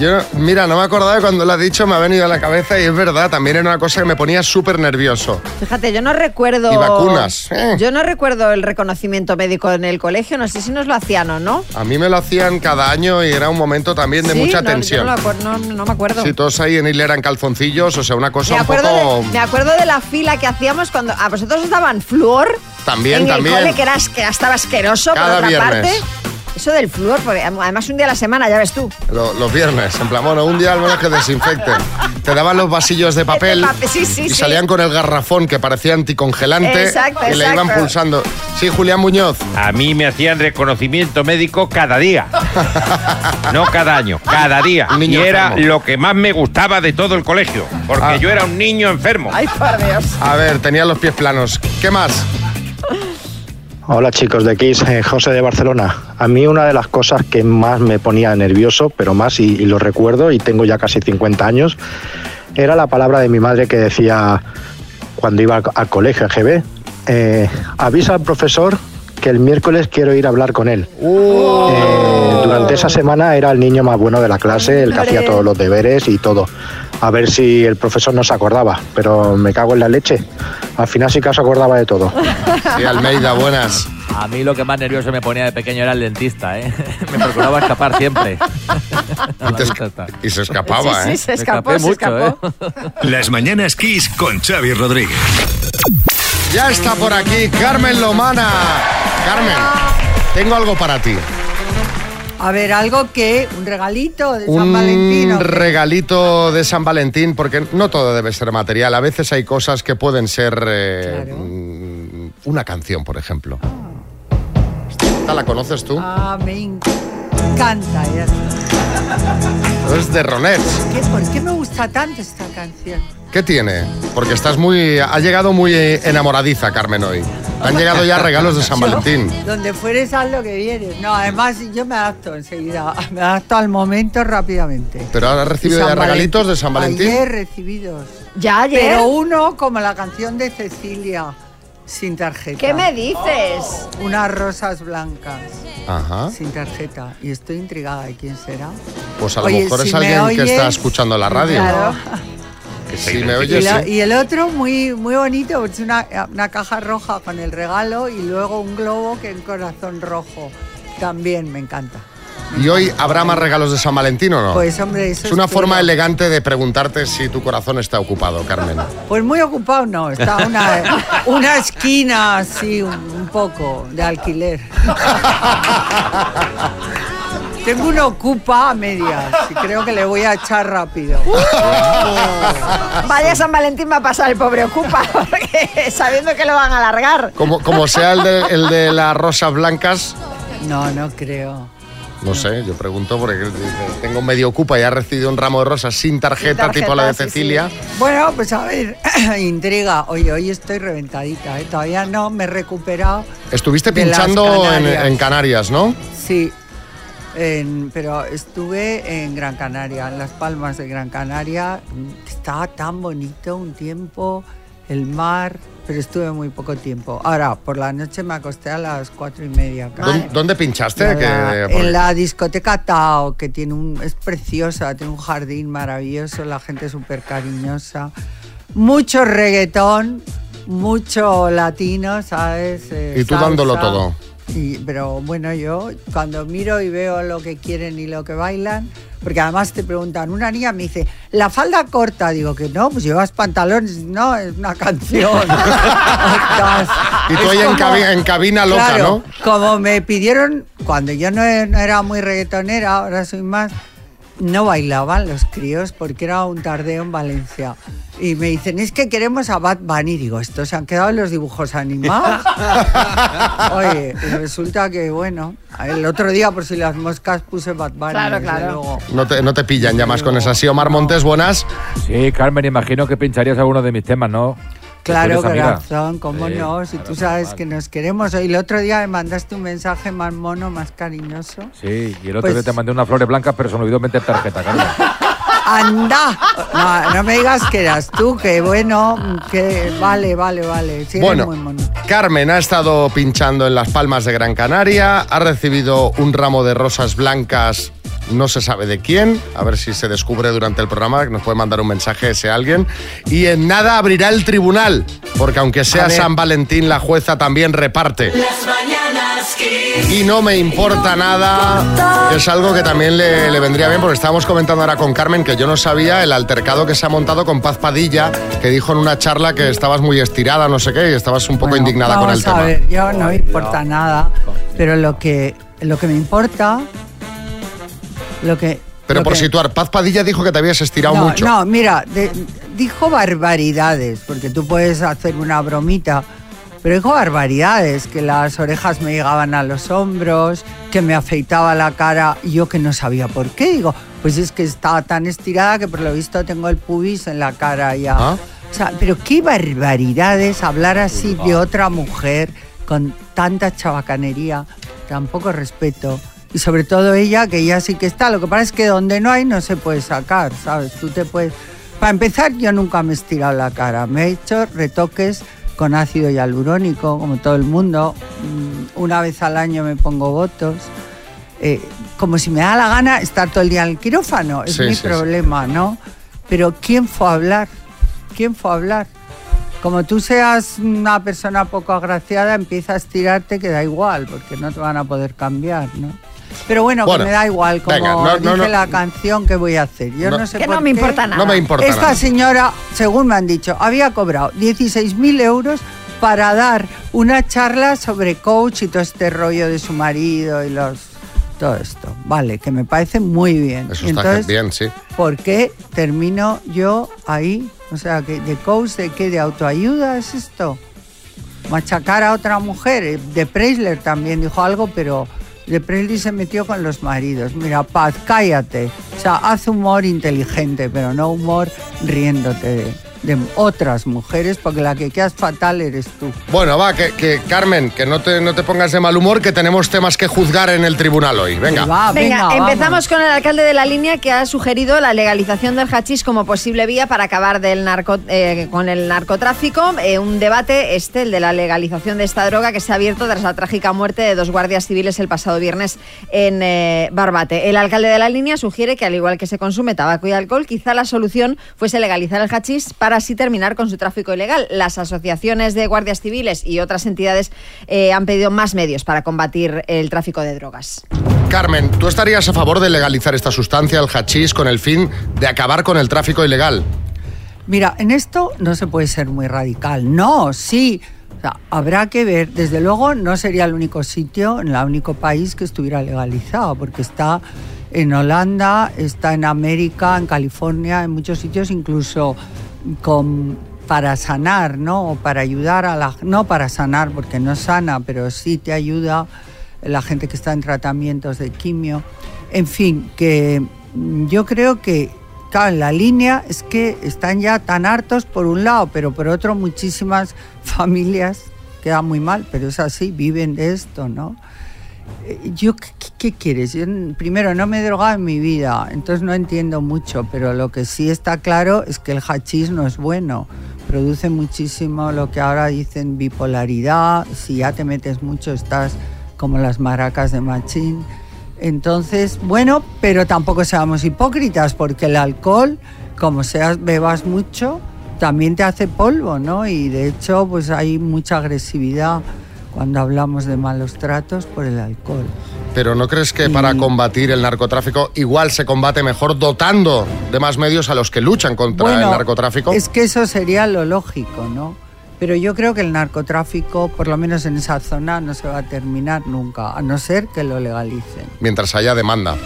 Speaker 2: Yo, mira, no me acordaba cuando lo has dicho, me ha venido a la cabeza y es verdad, también era una cosa que me ponía súper nervioso.
Speaker 4: Fíjate, yo no recuerdo.
Speaker 2: Y vacunas, eh.
Speaker 4: Yo no recuerdo el reconocimiento médico en el colegio, no sé si nos lo hacían o no.
Speaker 2: A mí me lo hacían cada año y era un momento también de
Speaker 4: Sí,
Speaker 2: mucha
Speaker 4: no, yo
Speaker 2: tensión.
Speaker 4: No, lo acuer- no- no me acuerdo.
Speaker 2: Sí, todos ahí en hilera en calzoncillos, o sea, una cosa
Speaker 4: me,
Speaker 2: un
Speaker 4: acuerdo
Speaker 2: poco...
Speaker 4: de, me acuerdo de la fila que hacíamos cuando a vosotros os daban flúor
Speaker 2: También,
Speaker 4: en
Speaker 2: también.
Speaker 4: el cole, que, eras, que estaba asqueroso
Speaker 2: Cada
Speaker 4: por otra
Speaker 2: viernes.
Speaker 4: parte. Eso del flúor, porque además un día a la semana, ya ves tú.
Speaker 2: Lo- los viernes, en plan, bueno, un día al menos que desinfecten. Te daban los vasillos de papel
Speaker 4: De sí, sí,
Speaker 2: y
Speaker 4: sí.
Speaker 2: salían con el garrafón que parecía anticongelante
Speaker 5: Exacto,
Speaker 2: y le iban pulsando. Sí, Julián Muñoz.
Speaker 5: A mí me hacían reconocimiento médico cada día. [laughs] No cada año, cada día.
Speaker 2: Un
Speaker 5: Y
Speaker 2: niño
Speaker 5: era
Speaker 2: enfermo.
Speaker 5: lo que más me gustaba de todo el colegio. Porque
Speaker 2: Ah.
Speaker 5: yo era un niño enfermo.
Speaker 4: Ay, por Dios.
Speaker 2: A ver, tenía los pies planos. ¿Qué más?
Speaker 17: Hola chicos de Kiss, eh, José de Barcelona. A mí una de las cosas que más me ponía nervioso, pero más, y, y lo recuerdo, y tengo ya casi 50 años, era la palabra de mi madre que decía cuando iba al, al colegio, en GB, eh, avisa al profesor que el miércoles quiero ir a hablar con él. Eh, durante esa semana era el niño más bueno de la clase, el que hacía todos los deberes y todo. A ver si el profesor no se acordaba, pero me cago en la leche. Al final sí que se acordaba de todo. [laughs]
Speaker 2: Sí, Almeida, buenas.
Speaker 6: A mí lo que más nervioso me ponía de pequeño era el dentista, ¿eh? [laughs] Me procuraba escapar siempre.
Speaker 2: Y, te esca- y se escapaba, ¿eh?
Speaker 6: Me escapé mucho, ¿eh?
Speaker 15: Las mañanas Kiss con Xavi Rodríguez.
Speaker 2: Ya está por aquí Carmen Lomana. Carmen, tengo algo para ti.
Speaker 18: A ver, algo que, un regalito de San
Speaker 2: Un
Speaker 18: Valentino.
Speaker 2: regalito de San Valentín, porque no todo debe ser material. A veces hay cosas que pueden ser eh, mm, una canción, por ejemplo. ¿Esta la conoces tú?
Speaker 18: Ah, me encanta. ya está.
Speaker 2: Es de Ronets.
Speaker 18: ¿Qué- ¿Por qué me gusta tanto esta canción?
Speaker 2: ¿Qué tiene? Porque estás muy. Ha llegado muy enamoradiza, Carmen, hoy. Han llegado ya regalos de San [laughs]
Speaker 18: Yo,
Speaker 2: Valentín.
Speaker 18: Donde fueres, haz lo que vienes. No, además yo me adapto enseguida. Me adapto al momento rápidamente.
Speaker 2: ¿Pero has recibido ya regalitos de San
Speaker 18: Valentín. Ayer recibidos.
Speaker 4: ¿Ya ayer?
Speaker 18: Pero uno como la canción de Cecilia, sin tarjeta.
Speaker 4: ¿Qué me dices?
Speaker 18: Unas rosas blancas.
Speaker 2: Ajá.
Speaker 18: Sin tarjeta. Y estoy intrigada de quién será.
Speaker 2: Pues a lo
Speaker 18: Oye,
Speaker 2: mejor
Speaker 18: si
Speaker 2: es
Speaker 18: me
Speaker 2: alguien que está escuchando la radio.
Speaker 18: Claro. [laughs]
Speaker 2: Que Si me
Speaker 18: Y,
Speaker 2: oyes,
Speaker 18: la-
Speaker 2: sí.
Speaker 18: y el otro muy, muy bonito, porque es una, una caja roja con el regalo y luego un globo que en corazón rojo. También me encanta.
Speaker 2: ¿Y hoy habrá más regalos de San Valentín o no?
Speaker 18: Pues hombre, eso
Speaker 2: es una forma elegante de preguntarte si tu corazón está ocupado, Carmen.
Speaker 18: Pues muy ocupado no, está una, una esquina así un, un poco de alquiler. [laughs] Tengo un ocupa a medias y creo que le voy a echar rápido. [laughs]
Speaker 4: Vaya San Valentín va a pasar el pobre Ocupa, [laughs] porque sabiendo que lo van a alargar.
Speaker 2: Como, como sea el de, el de las rosas blancas,
Speaker 18: No, no creo.
Speaker 2: No sé, yo pregunto porque tengo medio ocupa y ha recibido un ramo de rosas sin tarjeta,
Speaker 18: Sin
Speaker 2: tipo la de
Speaker 18: sí,
Speaker 2: Cecilia.
Speaker 18: sí. Bueno, pues a ver, [clears throat] intriga. Oye, hoy estoy reventadita, ¿eh? Todavía no me he recuperado.
Speaker 2: Estuviste pinchando en
Speaker 18: Canarias,
Speaker 2: ¿no?
Speaker 18: Sí, en- pero estuve en Gran Canaria, en Las Palmas de Gran Canaria. Estaba tan bonito un tiempo, el mar, pero estuve muy poco tiempo. Ahora, por la noche me acosté a las cuatro y media.
Speaker 2: ¿Dónde, dónde pinchaste?
Speaker 18: En la,
Speaker 2: Que- porque-
Speaker 18: en la discoteca Tao, que tiene un, es preciosa, tiene un jardín maravilloso, la gente súper cariñosa. Mucho reggaetón, mucho latino, ¿sabes? Eh,
Speaker 2: Y tú dándolo todo.
Speaker 18: Y- pero bueno, yo cuando miro y veo lo que quieren y lo que bailan, porque además te preguntan, una niña me dice, la falda corta, digo que no, pues llevas pantalones, no, es una canción. [laughs] Ostras.
Speaker 2: Y tú ahí en,
Speaker 18: como-
Speaker 2: cabi- en cabina loca,
Speaker 18: Claro,
Speaker 2: ¿no?
Speaker 18: Como me pidieron, cuando yo no, no era muy reggaetonera, ahora soy más, no bailaban los críos porque era un tardeo en Valencia. Y me dicen, es que queremos a Bad Bunny. Digo, estos se han quedado en los dibujos animados. [laughs] Oye, y resulta que, bueno, el otro día, por si las moscas, puse Bad Bunny.
Speaker 3: Claro, claro.
Speaker 18: luego.
Speaker 2: No te, no te pillan ya más con esa. Sí, Omar Montes, buenas.
Speaker 11: Sí, Carmen, imagino que pincharías alguno de mis temas, ¿no?
Speaker 18: Claro, corazón, cómo
Speaker 11: Sí,
Speaker 18: no, si tú sabes que nos queremos. Y el otro día me mandaste un mensaje más mono, más cariñoso.
Speaker 11: Sí, y el otro
Speaker 18: Pues-
Speaker 11: día te mandé unas flores blancas, pero se me olvidó meter tarjeta, Carmen. [laughs]
Speaker 18: ¡Anda! No, no me digas que eras tú, que bueno, que vale, vale, vale. Sí, eres
Speaker 2: Bueno,
Speaker 18: muy mono.
Speaker 2: Carmen ha estado pinchando en Las Palmas de Gran Canaria, ha recibido un ramo de rosas blancas, no se sabe de quién, a ver si se descubre durante el programa, que nos puede mandar un mensaje ese alguien. Y en nada abrirá el tribunal, porque aunque sea. San Valentín, la jueza también reparte.
Speaker 1: Las mañanas Kiss.
Speaker 2: Y no me importa nada, que es algo que también le, le vendría bien, porque estábamos comentando ahora con Carmen que yo no sabía el altercado que se ha montado con Paz Padilla, que dijo en una charla que estabas muy estirada, no sé qué, y estabas un poco indignada con el
Speaker 18: a
Speaker 2: tema.
Speaker 18: ver, yo no me importa nada, pero lo que, lo que me importa, lo que...
Speaker 2: Pero
Speaker 18: lo
Speaker 2: por
Speaker 18: que-
Speaker 2: situar, Paz Padilla dijo que te habías estirado
Speaker 18: no,
Speaker 2: mucho.
Speaker 18: No, mira, de- dijo barbaridades, porque tú puedes hacer una bromita, pero dijo barbaridades, que las orejas me llegaban a los hombros, que me afeitaba la cara, y yo que no sabía por qué. Digo, pues es que estaba tan estirada que por lo visto tengo el pubis en la cara ya.
Speaker 2: Ah.
Speaker 18: O sea, pero qué barbaridades hablar así de otra mujer con tanta chabacanería, tan poco respeto. Y sobre todo ella, que ya sí que está. Lo que pasa es que donde no hay no se puede sacar, ¿sabes? Tú te puedes... Para empezar, yo nunca me he estirado la cara. Me he hecho retoques con ácido hialurónico, como todo el mundo. Mm, Una vez al año me pongo votos. Eh, como si me da la gana estar todo el día en el quirófano. Es
Speaker 2: Sí,
Speaker 18: mi
Speaker 2: sí, sí.
Speaker 18: problema, ¿no? Pero ¿quién fue a hablar? ¿Quién fue a hablar? Como tú seas una persona poco agraciada, empieza a estirarte que da igual, porque no te van a poder cambiar, ¿no? Pero bueno,
Speaker 2: Bueno,
Speaker 18: que me da igual, como
Speaker 2: venga, no- no-
Speaker 18: dice
Speaker 2: no-
Speaker 18: la canción que voy a hacer. Yo
Speaker 2: No-
Speaker 18: no, sé
Speaker 4: Que
Speaker 18: por
Speaker 4: no me
Speaker 18: qué.
Speaker 4: importa nada.
Speaker 2: No me importa
Speaker 18: Esta
Speaker 2: nada.
Speaker 18: señora, según me han dicho, había cobrado 16.000 euros para dar una charla sobre coach y todo este rollo de su marido y los todo esto. Vale, que me parece muy bien.
Speaker 2: Eso
Speaker 18: Y
Speaker 2: está
Speaker 18: entonces,
Speaker 2: bien, sí.
Speaker 18: ¿por qué termino yo ahí? O sea, que ¿de coach de qué? ¿De autoayuda es esto? Machacar a otra mujer. Eh, De Preisler también dijo algo, pero de Preisler se metió con los maridos. Mira, Paz, cállate. O sea, haz humor inteligente, pero no humor riéndote de, de otras mujeres, porque la que quedas fatal eres tú.
Speaker 2: Bueno, va, que, que, Carmen, que no te, no te pongas de mal humor, que tenemos temas que juzgar en el tribunal hoy. Venga.
Speaker 18: Va,
Speaker 4: Venga,
Speaker 18: venga,
Speaker 4: empezamos
Speaker 18: vamos.
Speaker 4: con el alcalde de la línea que ha sugerido la legalización del hachís como posible vía para acabar del narco- eh, con el narcotráfico. Eh, un debate este, el de la legalización de esta droga, que se ha abierto tras la trágica muerte de dos guardias civiles el pasado viernes en eh, Barbate. El alcalde de la línea sugiere que al igual que se consume tabaco y alcohol, quizá la solución fuese legalizar el hachís para así terminar con su tráfico ilegal. Las asociaciones de guardias civiles y otras entidades eh, han pedido más medios para combatir el tráfico de drogas.
Speaker 2: Carmen, ¿tú estarías a favor de legalizar esta sustancia, el hachís, con el fin de acabar con el tráfico ilegal?
Speaker 18: Mira, en esto no se puede ser muy radical. No, sí. O sea, habrá que ver. Desde luego no sería el único sitio, el único país que estuviera legalizado, porque está en Holanda, está en América, en California, en muchos sitios incluso para sanar, ¿no? O para ayudar a la no para sanar porque no sana, pero sí te ayuda la gente que está en tratamientos de quimio. En fin, que yo creo que, la línea es que están ya tan hartos por un lado, pero por otro muchísimas [laughs] familias quedan muy mal, pero es así, viven de esto, ¿no? Eh, Yo, ¿qué, qué- quieres? Primero, no me he drogado en mi vida, entonces no entiendo mucho, pero lo que sí está claro es que el hachís no es bueno. Produce muchísimo lo que ahora dicen bipolaridad, si ya te metes mucho estás como las maracas de Machín. Entonces, bueno, pero tampoco seamos hipócritas, porque el alcohol, como seas, bebas mucho, también te hace polvo, ¿no? Y de hecho, pues hay mucha agresividad cuando hablamos de malos tratos por el alcohol.
Speaker 2: Pero ¿no crees que para combatir el narcotráfico igual se combate mejor dotando de más medios a los que luchan contra el narcotráfico?
Speaker 18: Es que eso sería lo lógico, ¿no? Pero yo creo que el narcotráfico, por lo menos en esa zona, no se va a terminar nunca, a no ser que lo legalicen.
Speaker 2: Mientras haya demanda.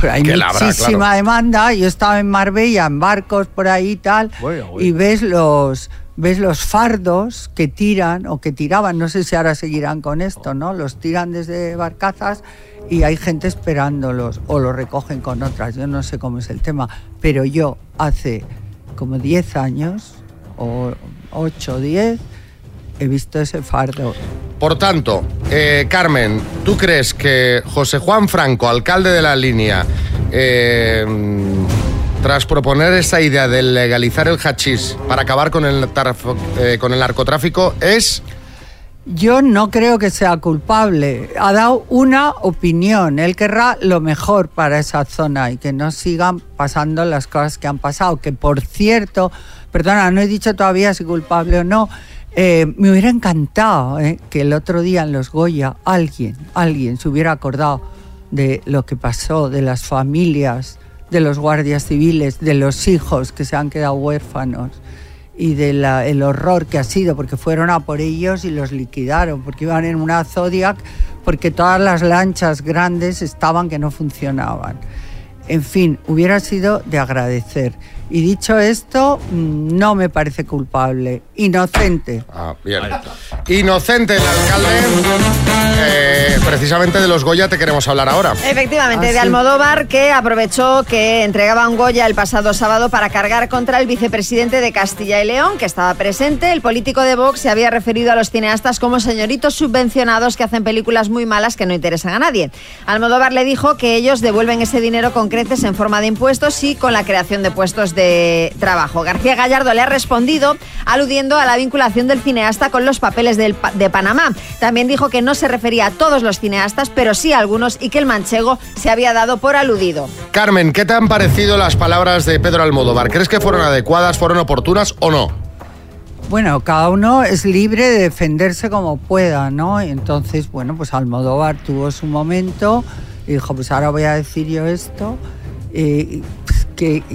Speaker 18: Pero hay
Speaker 2: habrá,
Speaker 18: muchísima
Speaker 2: claro.
Speaker 18: demanda. Yo estaba en Marbella, en barcos por ahí y tal, y ves los ves los fardos que tiran o que tiraban, no sé si ahora seguirán con esto, ¿no? Los tiran desde barcazas y hay gente esperándolos o los recogen con otras. Yo no sé cómo es el tema, pero yo hace como 10 años o 8 o 10 he visto ese fardo.
Speaker 2: Por tanto, eh, Carmen, ¿tú crees que José Juan Franco, alcalde de la línea, eh, tras proponer esa idea de legalizar el hachís para acabar con el, eh, con el narcotráfico, es...
Speaker 18: Yo no creo que sea culpable. Ha dado una opinión. Él querrá lo mejor para esa zona y que no sigan pasando las cosas que han pasado. Que por cierto, perdona, no he dicho todavía si culpable o no. eh, me hubiera encantado eh, que el otro día en los Goya alguien, alguien se hubiera acordado de lo que pasó, de las familias, de los guardias civiles, de los hijos que se han quedado huérfanos y del el horror que ha sido, porque fueron a por ellos y los liquidaron, porque iban en una Zodiac, porque todas las lanchas grandes estaban que no funcionaban. En fin, hubiera sido de agradecer. Y dicho esto, mm, no me parece culpable, inocente.
Speaker 2: Ah, bien. Inocente el alcalde. Eh, precisamente de los Goya te queremos hablar ahora.
Speaker 4: Efectivamente,
Speaker 18: Ah,
Speaker 4: de
Speaker 18: sí.
Speaker 4: Almodóvar, que aprovechó que entregaba un Goya el pasado sábado para cargar contra el vicepresidente de Castilla y León, que estaba presente. El político de Vox se había referido a los cineastas como señoritos subvencionados que hacen películas muy malas que no interesan a nadie. Almodóvar le dijo que ellos devuelven ese dinero con creces en forma de impuestos y con la creación de puestos de trabajo. García Gallardo le ha respondido aludiendo a la vinculación del cineasta con los papeles del de Panamá. También dijo que no se refería a todos los cineastas, pero sí a algunos y que el manchego se había dado por aludido.
Speaker 2: Carmen, ¿qué te han parecido las palabras de Pedro Almodóvar? ¿Crees que fueron adecuadas, fueron oportunas o no?
Speaker 18: Bueno, cada uno es libre de defenderse como pueda, ¿no? Y Entonces, bueno, pues Almodóvar tuvo su momento y dijo, pues ahora voy a decir yo esto. Eh, pues,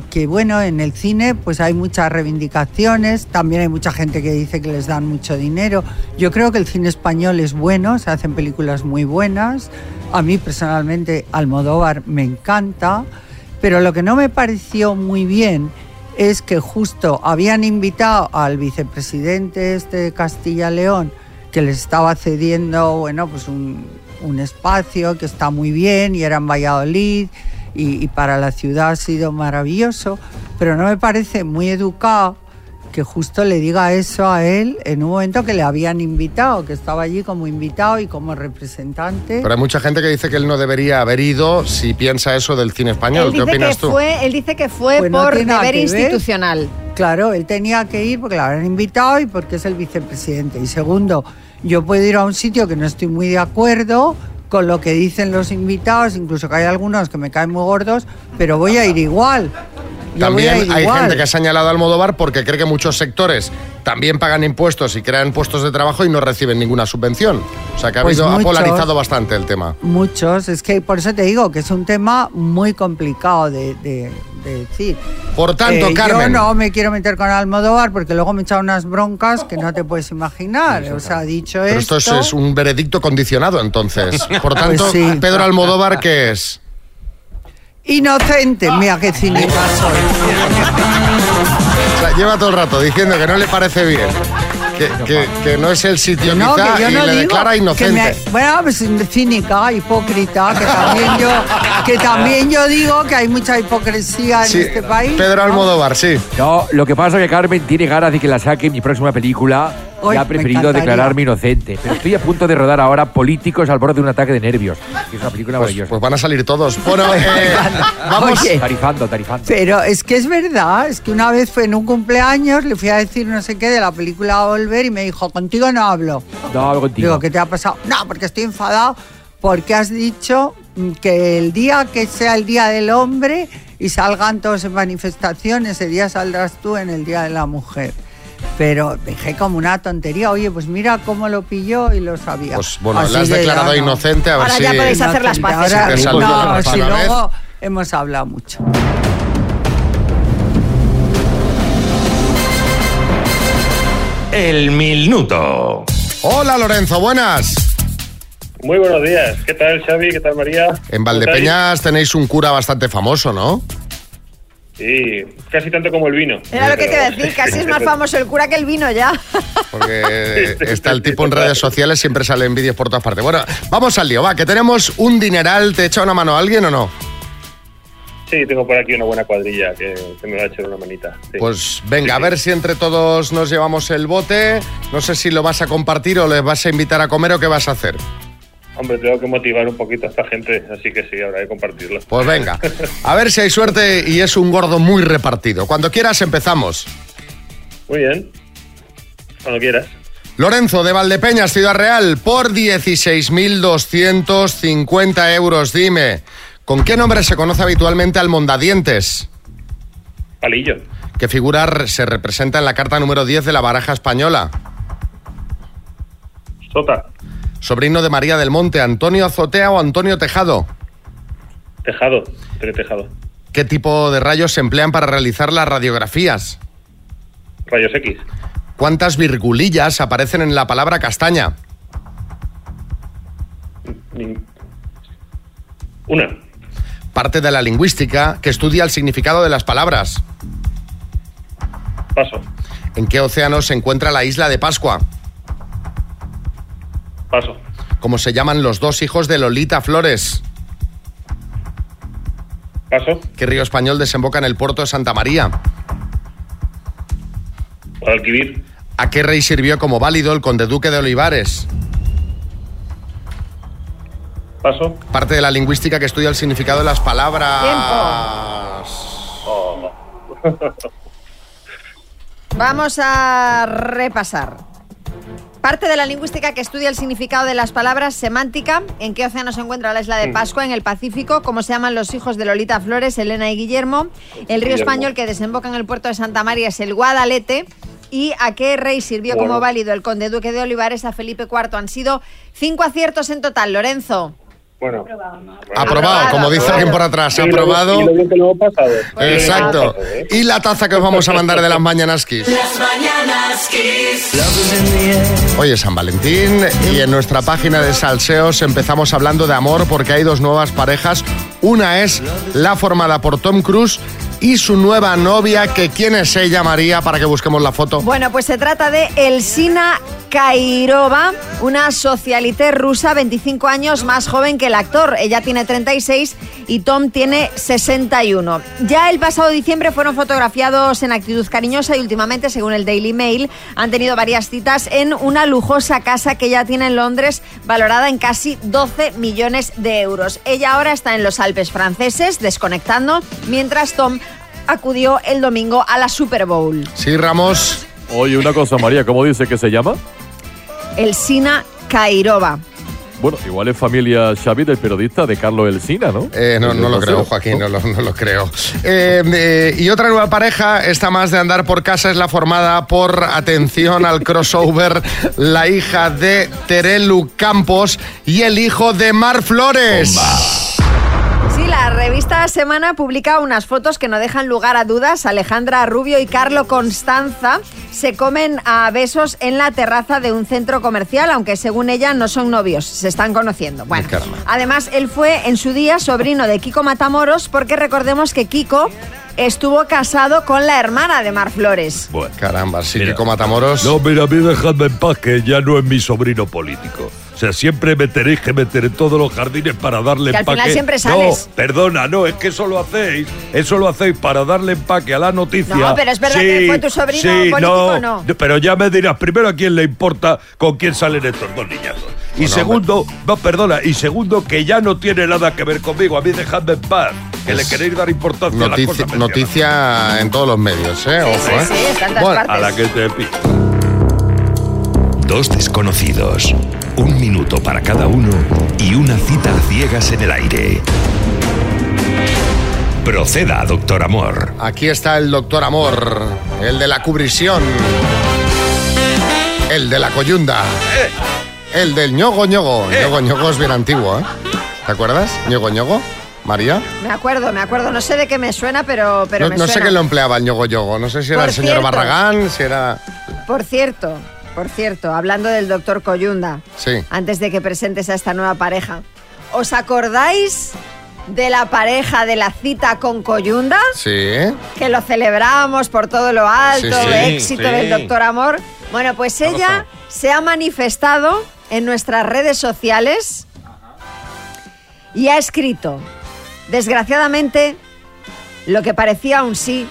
Speaker 18: que, bueno, en el cine pues hay muchas reivindicaciones, también hay mucha gente que dice que les dan mucho dinero. Yo creo que el cine español es bueno, se hacen películas muy buenas. A mí personalmente Almodóvar me encanta, pero lo que no me pareció muy bien es que justo habían invitado al vicepresidente este de Castilla León que les estaba cediendo bueno pues un, un espacio que está muy bien y era en Valladolid y, y para la ciudad ha sido maravilloso pero no me parece muy educado que justo le diga eso a él en un momento que le habían invitado, que estaba allí como invitado y como representante.
Speaker 2: Pero hay mucha gente que dice que él no debería haber ido si piensa eso del cine español.
Speaker 4: Él
Speaker 2: ¿Qué
Speaker 4: dice, que
Speaker 2: opinas tú?
Speaker 4: fue, él dice que fue
Speaker 18: Pues
Speaker 4: por deber institucional.
Speaker 18: Claro, él tenía que ir porque lo habían invitado y porque es el vicepresidente. Y segundo, yo puedo ir a un sitio que no estoy muy de acuerdo con lo que dicen los invitados, incluso que hay algunos que me caen muy gordos, pero voy a ir igual. Yo
Speaker 2: También hay
Speaker 18: igual.
Speaker 2: gente que ha señalado a Almodóvar porque cree que muchos sectores también pagan impuestos y crean puestos de trabajo y no reciben ninguna subvención. O sea que ha,
Speaker 18: Pues
Speaker 2: habido- ha polarizado bastante el tema.
Speaker 18: Muchos, es que por eso te digo que es un tema muy complicado de, de- de decir.
Speaker 2: Por tanto,
Speaker 18: Eh,
Speaker 2: Carmen.
Speaker 18: Yo no me quiero meter con Almodóvar porque luego me echa unas broncas que no te puedes imaginar. O sea, dicho
Speaker 2: Pero esto
Speaker 18: esto.
Speaker 2: es, es un veredicto condicionado entonces. [laughs] Por tanto,
Speaker 18: Pues sí.
Speaker 2: Pedro Almodóvar, ¿qué es?
Speaker 18: Inocente, mira qué cínica [laughs] soy.
Speaker 2: O sea, lleva todo el rato diciendo que no le parece bien que, que- que no es el sitio
Speaker 18: No,
Speaker 2: quizá
Speaker 18: que yo
Speaker 2: y
Speaker 18: no
Speaker 2: le
Speaker 18: digo
Speaker 2: declara
Speaker 18: que
Speaker 2: inocente.
Speaker 18: me- bueno, pues cínica, hipócrita, que también yo, que también yo digo que hay mucha hipocresía en
Speaker 2: Sí,
Speaker 18: este país.
Speaker 2: Pedro
Speaker 18: ¿no?
Speaker 2: Almodóvar, sí.
Speaker 11: No, lo que pasa es que Carmen tiene ganas de que la saque en mi próxima película
Speaker 18: Uy,
Speaker 11: y ha preferido declararme inocente. Pero estoy a punto de rodar ahora Políticos al borde de un ataque de nervios. Es una película
Speaker 2: Pues,
Speaker 11: maravillosa.
Speaker 2: pues van a salir todos. Bueno, [laughs] eh, vamos.
Speaker 18: Oye.
Speaker 11: Tarifando, tarifando.
Speaker 18: Pero es que es verdad, es que una vez fue en un cumpleaños, le fui a decir no sé qué de la película Volver y me dijo, contigo no hablo.
Speaker 11: No, hablo contigo.
Speaker 18: Digo, ¿qué te ha pasado? No, porque estoy enfadado porque has dicho que el día que sea el Día del Hombre y salgan todos en manifestación, ese día saldrás tú en el Día de la Mujer. Pero dejé como una tontería, oye, pues mira cómo lo pilló y lo sabía.
Speaker 2: Pues bueno,
Speaker 18: Así
Speaker 2: le has declarado
Speaker 18: ya no.
Speaker 2: inocente, a ver
Speaker 4: Ahora
Speaker 2: si.
Speaker 4: ya podéis hacer las paces.
Speaker 18: Ahora- no,
Speaker 2: la
Speaker 18: si
Speaker 2: vez.
Speaker 18: luego hemos hablado mucho.
Speaker 15: El minuto.
Speaker 2: Hola Lorenzo, buenas.
Speaker 19: Muy buenos días. ¿Qué tal, Xavi? ¿Qué tal, María?
Speaker 2: En
Speaker 19: ¿Cómo
Speaker 2: Valdepeñas tenéis un cura bastante famoso, ¿no?
Speaker 19: Sí, casi tanto como el vino.
Speaker 4: Era lo que te iba a decir, casi es más famoso el cura que el vino ya.
Speaker 2: Porque [laughs] está el tipo en redes sociales, siempre salen vídeos por todas partes. Bueno, vamos al lío, va, que tenemos un dineral. ¿Te echa una mano a alguien o no?
Speaker 19: Sí, tengo por aquí una buena cuadrilla que, que me va a echar una manita. sí.
Speaker 2: Pues venga, a ver si entre todos nos llevamos el bote. No sé si lo vas a compartir o les vas a invitar a comer o qué vas a hacer.
Speaker 19: Hombre, tengo que motivar un poquito a esta gente, así que sí, habrá que compartirlo.
Speaker 2: Pues venga, a ver si hay suerte y es un gordo muy repartido. Cuando quieras empezamos.
Speaker 19: Muy bien. Cuando quieras.
Speaker 2: Lorenzo de Valdepeñas, Ciudad Real, por 16.250 euros. Dime, ¿con qué nombre se conoce habitualmente al mondadientes?
Speaker 19: Palillo.
Speaker 2: ¿Qué figura se representa en la carta número 10 de la baraja española?
Speaker 19: Sota.
Speaker 2: Sobrino de María del Monte, Antonio Azotea o Antonio Tejado.
Speaker 19: Tejado. Tejado.
Speaker 2: ¿Qué tipo de rayos se emplean para realizar las radiografías?
Speaker 19: Rayos X.
Speaker 2: ¿Cuántas virgulillas aparecen en la palabra castaña?
Speaker 19: Una.
Speaker 2: Parte de la lingüística que estudia el significado de las palabras.
Speaker 19: Paso.
Speaker 2: ¿En qué océano se encuentra la isla de Pascua?
Speaker 19: Paso.
Speaker 2: ¿Cómo se llaman los dos hijos de Lolita Flores?
Speaker 19: Paso.
Speaker 2: ¿Qué río español desemboca en el puerto de Santa María?
Speaker 19: Guadalquivir.
Speaker 2: ¿A qué rey sirvió como válido el conde duque de Olivares?
Speaker 19: Paso.
Speaker 2: Parte de la lingüística que estudia el significado de las palabras.
Speaker 19: Oh. [laughs]
Speaker 4: Vamos a repasar. Parte de la lingüística que estudia el significado de las palabras semántica, en qué océano se encuentra la isla de Pascua, en el Pacífico, cómo se llaman los hijos de Lolita Flores, Elena y Guillermo, el río español que desemboca en el puerto de Santa María es el Guadalete, y a qué rey sirvió como válido el conde duque de Olivares a Felipe IV. Han sido cinco aciertos en total, Lorenzo.
Speaker 19: Bueno.
Speaker 2: Aprobado, como dice alguien por atrás,
Speaker 19: Y lo bien-
Speaker 2: aprobado.
Speaker 19: y lo bien que lo hemos pasado.
Speaker 2: Exacto. Y la taza que os vamos a mandar de las mañanas Kiss.
Speaker 1: Las mañanas Kiss.
Speaker 2: Hoy es San Valentín y en nuestra página de Salseos empezamos hablando de amor porque hay dos nuevas parejas. Una es la formada por Tom Cruise y su nueva novia, que quién es ella, María, para que busquemos la foto.
Speaker 4: Bueno, pues se trata de Elsina Kairova, una socialité rusa, 25 años más joven que el actor. Ella tiene 36 y Tom tiene 61. Ya el pasado diciembre fueron fotografiados en actitud cariñosa y últimamente, según el Daily Mail, han tenido varias citas en una lujosa casa que ella tiene en Londres, valorada en casi 12 millones de euros. Ella ahora está en los Alpes franceses, desconectando, mientras Tom acudió el domingo a la Super Bowl.
Speaker 2: Sí, Ramos.
Speaker 6: Oye, una cosa, María, ¿cómo dice que se llama?
Speaker 4: Elsina Kairova.
Speaker 6: Bueno, igual es familia Xavi del periodista de Carlos Elsina, ¿no?
Speaker 2: Eh, no, no lo creo, Joaquín, no lo, no lo creo. Eh, eh, y otra nueva pareja, esta más de andar por casa, es la formada por, atención al crossover, [laughs] la hija de Terelu Campos y el hijo de Mar Flores.
Speaker 4: Revista Semana publica unas fotos que no dejan lugar a dudas. Alejandra Rubio y Carlo Constanza se comen a besos en la terraza de un centro comercial, aunque según ella no son novios, se están conociendo. Bueno, además él fue en su día sobrino de Kiko Matamoros, porque recordemos que Kiko estuvo casado con la hermana de Mar Flores.
Speaker 7: Bueno,
Speaker 2: Caramba, sí, Kiko Matamoros.
Speaker 7: No, mira, a mí dejadme en paz que ya no es mi sobrino político. O sea, siempre me tenéis que meter en todos los jardines para darle
Speaker 4: Que al
Speaker 7: empaque.
Speaker 4: final siempre sales.
Speaker 7: No, perdona, no, es que eso lo hacéis. Eso lo hacéis para darle empaque a la noticia.
Speaker 4: No, pero es verdad que fue tu sobrino
Speaker 7: sí,
Speaker 4: político,
Speaker 7: no,
Speaker 4: ¿no?
Speaker 7: Pero ya me dirás primero a quién le importa con quién salen estos dos niñazos. Y
Speaker 2: Bueno,
Speaker 7: segundo, no, perdona, y segundo, que ya no tiene nada que ver conmigo. A mí dejadme en paz. Que le queréis dar importancia a las
Speaker 2: Noticia,
Speaker 7: cosas mencionadas.
Speaker 2: noticia en todos los medios, ¿eh? Ojo,
Speaker 4: sí,
Speaker 2: ¿eh?
Speaker 4: sí,
Speaker 2: Bueno,
Speaker 4: partes.
Speaker 7: A la que te pido.
Speaker 15: Dos desconocidos, un minuto para cada uno y una cita a ciegas en el aire. Proceda, doctor Amor.
Speaker 2: Aquí está el doctor Amor, el de la cubrisión, el de la coyunda, el del ñogo ñogo. ñogo ñogo es bien antiguo, ¿eh? ¿Te acuerdas? ñogo ñogo, María.
Speaker 4: Me acuerdo, me acuerdo. No sé de qué me suena, pero, pero
Speaker 2: no
Speaker 4: me
Speaker 2: no sé quién lo empleaba el ñogo ñogo. No sé si era
Speaker 4: Por
Speaker 2: el señor
Speaker 4: cierto.
Speaker 2: Barragán, si era.
Speaker 4: Por cierto, por cierto, hablando del doctor Coyunda,
Speaker 2: Sí.
Speaker 4: antes de que presentes a esta nueva pareja, ¿os acordáis de la pareja de la cita con Coyunda?
Speaker 2: Sí.
Speaker 4: Que lo celebramos por todo lo alto,
Speaker 2: Sí, sí,
Speaker 4: éxito
Speaker 2: sí.
Speaker 4: del doctor Amor. Bueno, pues ella se ha manifestado en nuestras redes sociales y ha escrito, desgraciadamente, lo que parecía un sí,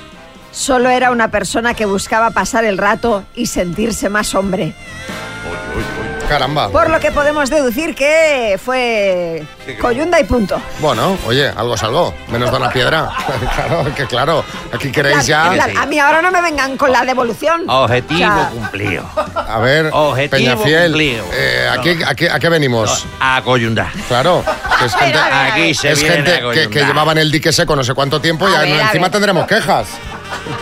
Speaker 4: solo era una persona que buscaba pasar el rato y sentirse más hombre.
Speaker 2: Caramba.
Speaker 4: Por lo que podemos deducir que fue coyunda y punto.
Speaker 2: Bueno, oye, algo es algo. Menos da una piedra. [laughs] claro, que claro. Aquí queréis ya.
Speaker 4: A mí ahora no me vengan con la devolución.
Speaker 5: Objetivo
Speaker 4: O sea,
Speaker 5: cumplido.
Speaker 2: A ver,
Speaker 5: Objetivo
Speaker 2: Peñafiel,
Speaker 5: cumplido.
Speaker 2: eh, ¿aquí, aquí- ¿a qué venimos?
Speaker 5: A coyundar.
Speaker 2: Claro, que es [laughs] gente,
Speaker 5: Aquí se
Speaker 2: es
Speaker 5: viene
Speaker 2: gente
Speaker 5: a
Speaker 2: que, llevaban el dique seco no sé cuánto tiempo y
Speaker 5: ver,
Speaker 2: encima tendremos quejas.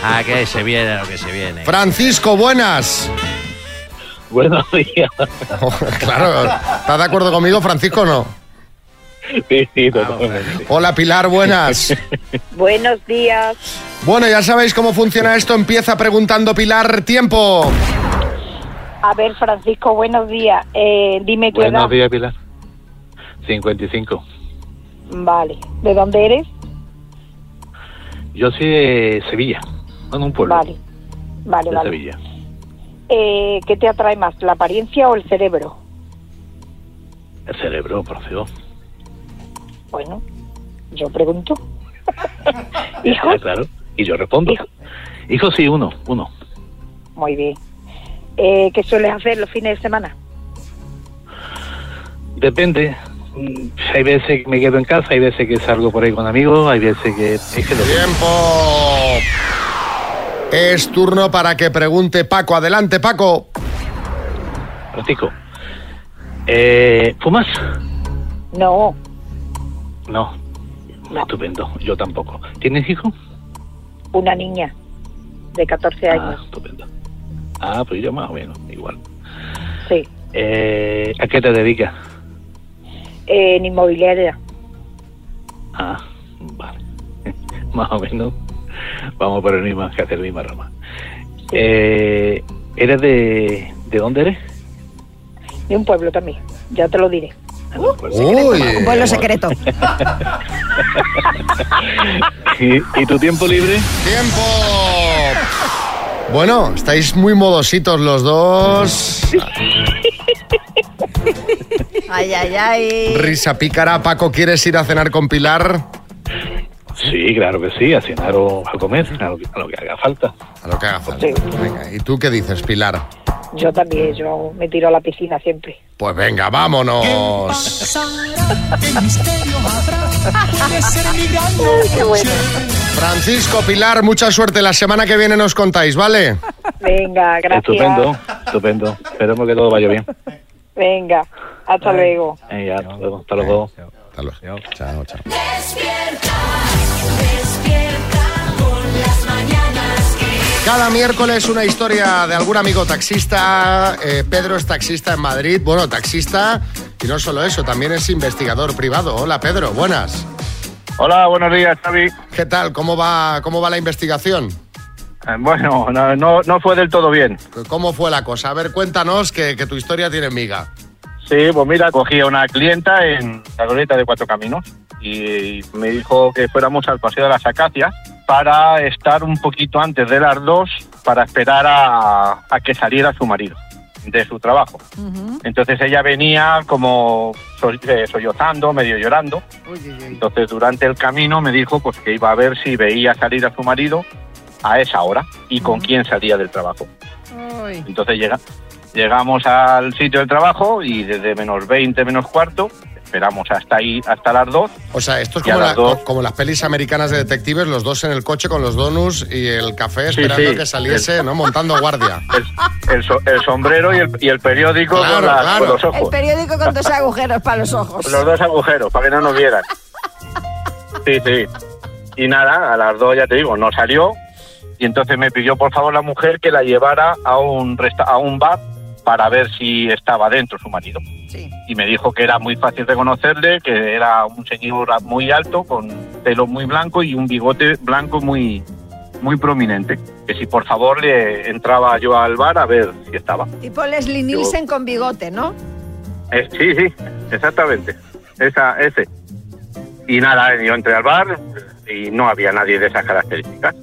Speaker 5: A que se viene lo que se viene.
Speaker 2: Francisco, buenas.
Speaker 19: Buenos [laughs] días. [laughs]
Speaker 2: claro, ¿estás de acuerdo conmigo, Francisco, o no?
Speaker 19: Sí, sí, totalmente.
Speaker 2: Hola, Pilar, buenas. [laughs]
Speaker 14: Buenos días.
Speaker 2: Bueno, ya sabéis cómo funciona esto. Empieza preguntando, Pilar, tiempo.
Speaker 14: A ver, Francisco, buenos días. Eh, dime tu
Speaker 19: Buenos
Speaker 14: edad.
Speaker 19: días, Pilar. 55.
Speaker 14: Vale. ¿De dónde eres?
Speaker 19: Yo soy de Sevilla, en un pueblo
Speaker 14: Vale. Vale,
Speaker 19: de
Speaker 14: vale.
Speaker 19: Sevilla.
Speaker 14: Eh, ¿Qué te atrae más, la apariencia o el cerebro?
Speaker 19: El cerebro, por Dios.
Speaker 14: Bueno, yo pregunto. [laughs] ¿Hijo?
Speaker 19: Ah, claro. Y yo respondo. Hijo, sí, uno, uno.
Speaker 14: Muy bien. Eh, ¿Qué sueles hacer los fines de semana?
Speaker 19: Depende. Hay veces que me quedo en casa, hay veces que salgo por ahí con amigos, hay veces que...
Speaker 2: Tiempo. Es turno para que pregunte Paco. Adelante, Paco.
Speaker 19: Francisco, eh, ¿fumas?
Speaker 14: No,
Speaker 19: No. Estupendo, yo tampoco. ¿Tienes hijo?
Speaker 14: una niña de 14
Speaker 19: Ah,
Speaker 14: años.
Speaker 19: estupendo. Ah, pues yo más o menos, igual.
Speaker 14: Sí.
Speaker 19: Eh, ¿A qué te dedicas?
Speaker 14: Eh, en inmobiliaria.
Speaker 19: Ah, vale. [laughs] más o menos. Vamos por el mismo, que hacer la misma rama. Eh, ¿Eres de... ¿De dónde eres?
Speaker 14: De un pueblo también. Ya te lo diré.
Speaker 2: Uy.
Speaker 4: Un pueblo secreto. [laughs]
Speaker 19: ¿Y, y tu tiempo libre?
Speaker 2: ¡Tiempo! Bueno, estáis muy modositos los dos.
Speaker 4: Ay, ay, ay.
Speaker 2: Risa pícara. Paco, ¿quieres ir a cenar con Pilar?
Speaker 19: Sí, claro que sí, a cenar o a comer, a lo, que- a lo que haga falta.
Speaker 2: A lo que haga falta. Venga, ¿y tú qué dices, Pilar?
Speaker 14: Yo también, yo me tiro a la piscina siempre.
Speaker 2: Pues venga, vámonos.
Speaker 14: Qué bueno.
Speaker 2: Francisco, Pilar, mucha suerte. La semana que viene nos contáis, ¿vale?
Speaker 14: Venga, gracias.
Speaker 19: Estupendo, estupendo. Esperemos que todo vaya bien.
Speaker 14: Venga, hasta luego.
Speaker 19: Venga, hasta luego. Hasta luego.
Speaker 2: Chao, chao.
Speaker 1: Despierta, despierta con las mañanas Kiss.
Speaker 2: Cada miércoles una historia de algún amigo taxista. Eh, Pedro es taxista en Madrid. Bueno, taxista. Y no solo eso, también es investigador privado. Hola, Pedro. Buenas.
Speaker 20: Hola, buenos días, Xavi.
Speaker 2: ¿Qué tal? ¿Cómo va, cómo va la investigación?
Speaker 20: Eh, Bueno, no, no, no fue del todo bien.
Speaker 2: ¿Cómo fue la cosa? A ver, cuéntanos que, que tu historia tiene miga.
Speaker 20: Sí, pues mira, cogí a una clienta en la glorieta de Cuatro Caminos y me dijo que fuéramos al Paseo de las Acacias para estar un poquito antes de las dos para esperar a, a que saliera su marido de su trabajo. Entonces ella venía como eh, sollozando, medio llorando. Entonces durante el camino me dijo pues que iba a ver si veía salir a su marido a esa hora y con quién salía del trabajo. Entonces llega, llegamos al sitio del trabajo y desde menos 20, menos cuarto, esperamos hasta ahí, hasta las dos.
Speaker 2: O sea, esto es como,
Speaker 20: las
Speaker 2: la-
Speaker 20: dos-
Speaker 2: como las pelis americanas de detectives, los dos en el coche con los donuts y el café esperando
Speaker 20: sí.
Speaker 2: que saliese, ¿no? Montando guardia. [laughs]
Speaker 20: El, so- el sombrero y el, y el periódico
Speaker 2: Claro,
Speaker 20: con, la-
Speaker 2: claro.
Speaker 20: con los
Speaker 4: El
Speaker 20: ojos.
Speaker 4: periódico con dos agujeros para los ojos.
Speaker 20: Los dos agujeros, para que no nos vieran. Sí, sí. Y nada, a las dos ya te digo, no salió. Y entonces me pidió por favor la mujer que la llevara a un, resta- a un bar para ver si estaba dentro su marido. Y me dijo que era muy fácil reconocerle, que era un señor muy alto, con pelo muy blanco y un bigote blanco muy, muy prominente. Que si por favor le entraba yo al bar a ver si estaba.
Speaker 4: Tipo Leslie Nielsen con bigote, ¿no?
Speaker 20: Eh, sí, sí, exactamente. Esa, ese. Y nada, yo entré al bar y no había nadie de esas características.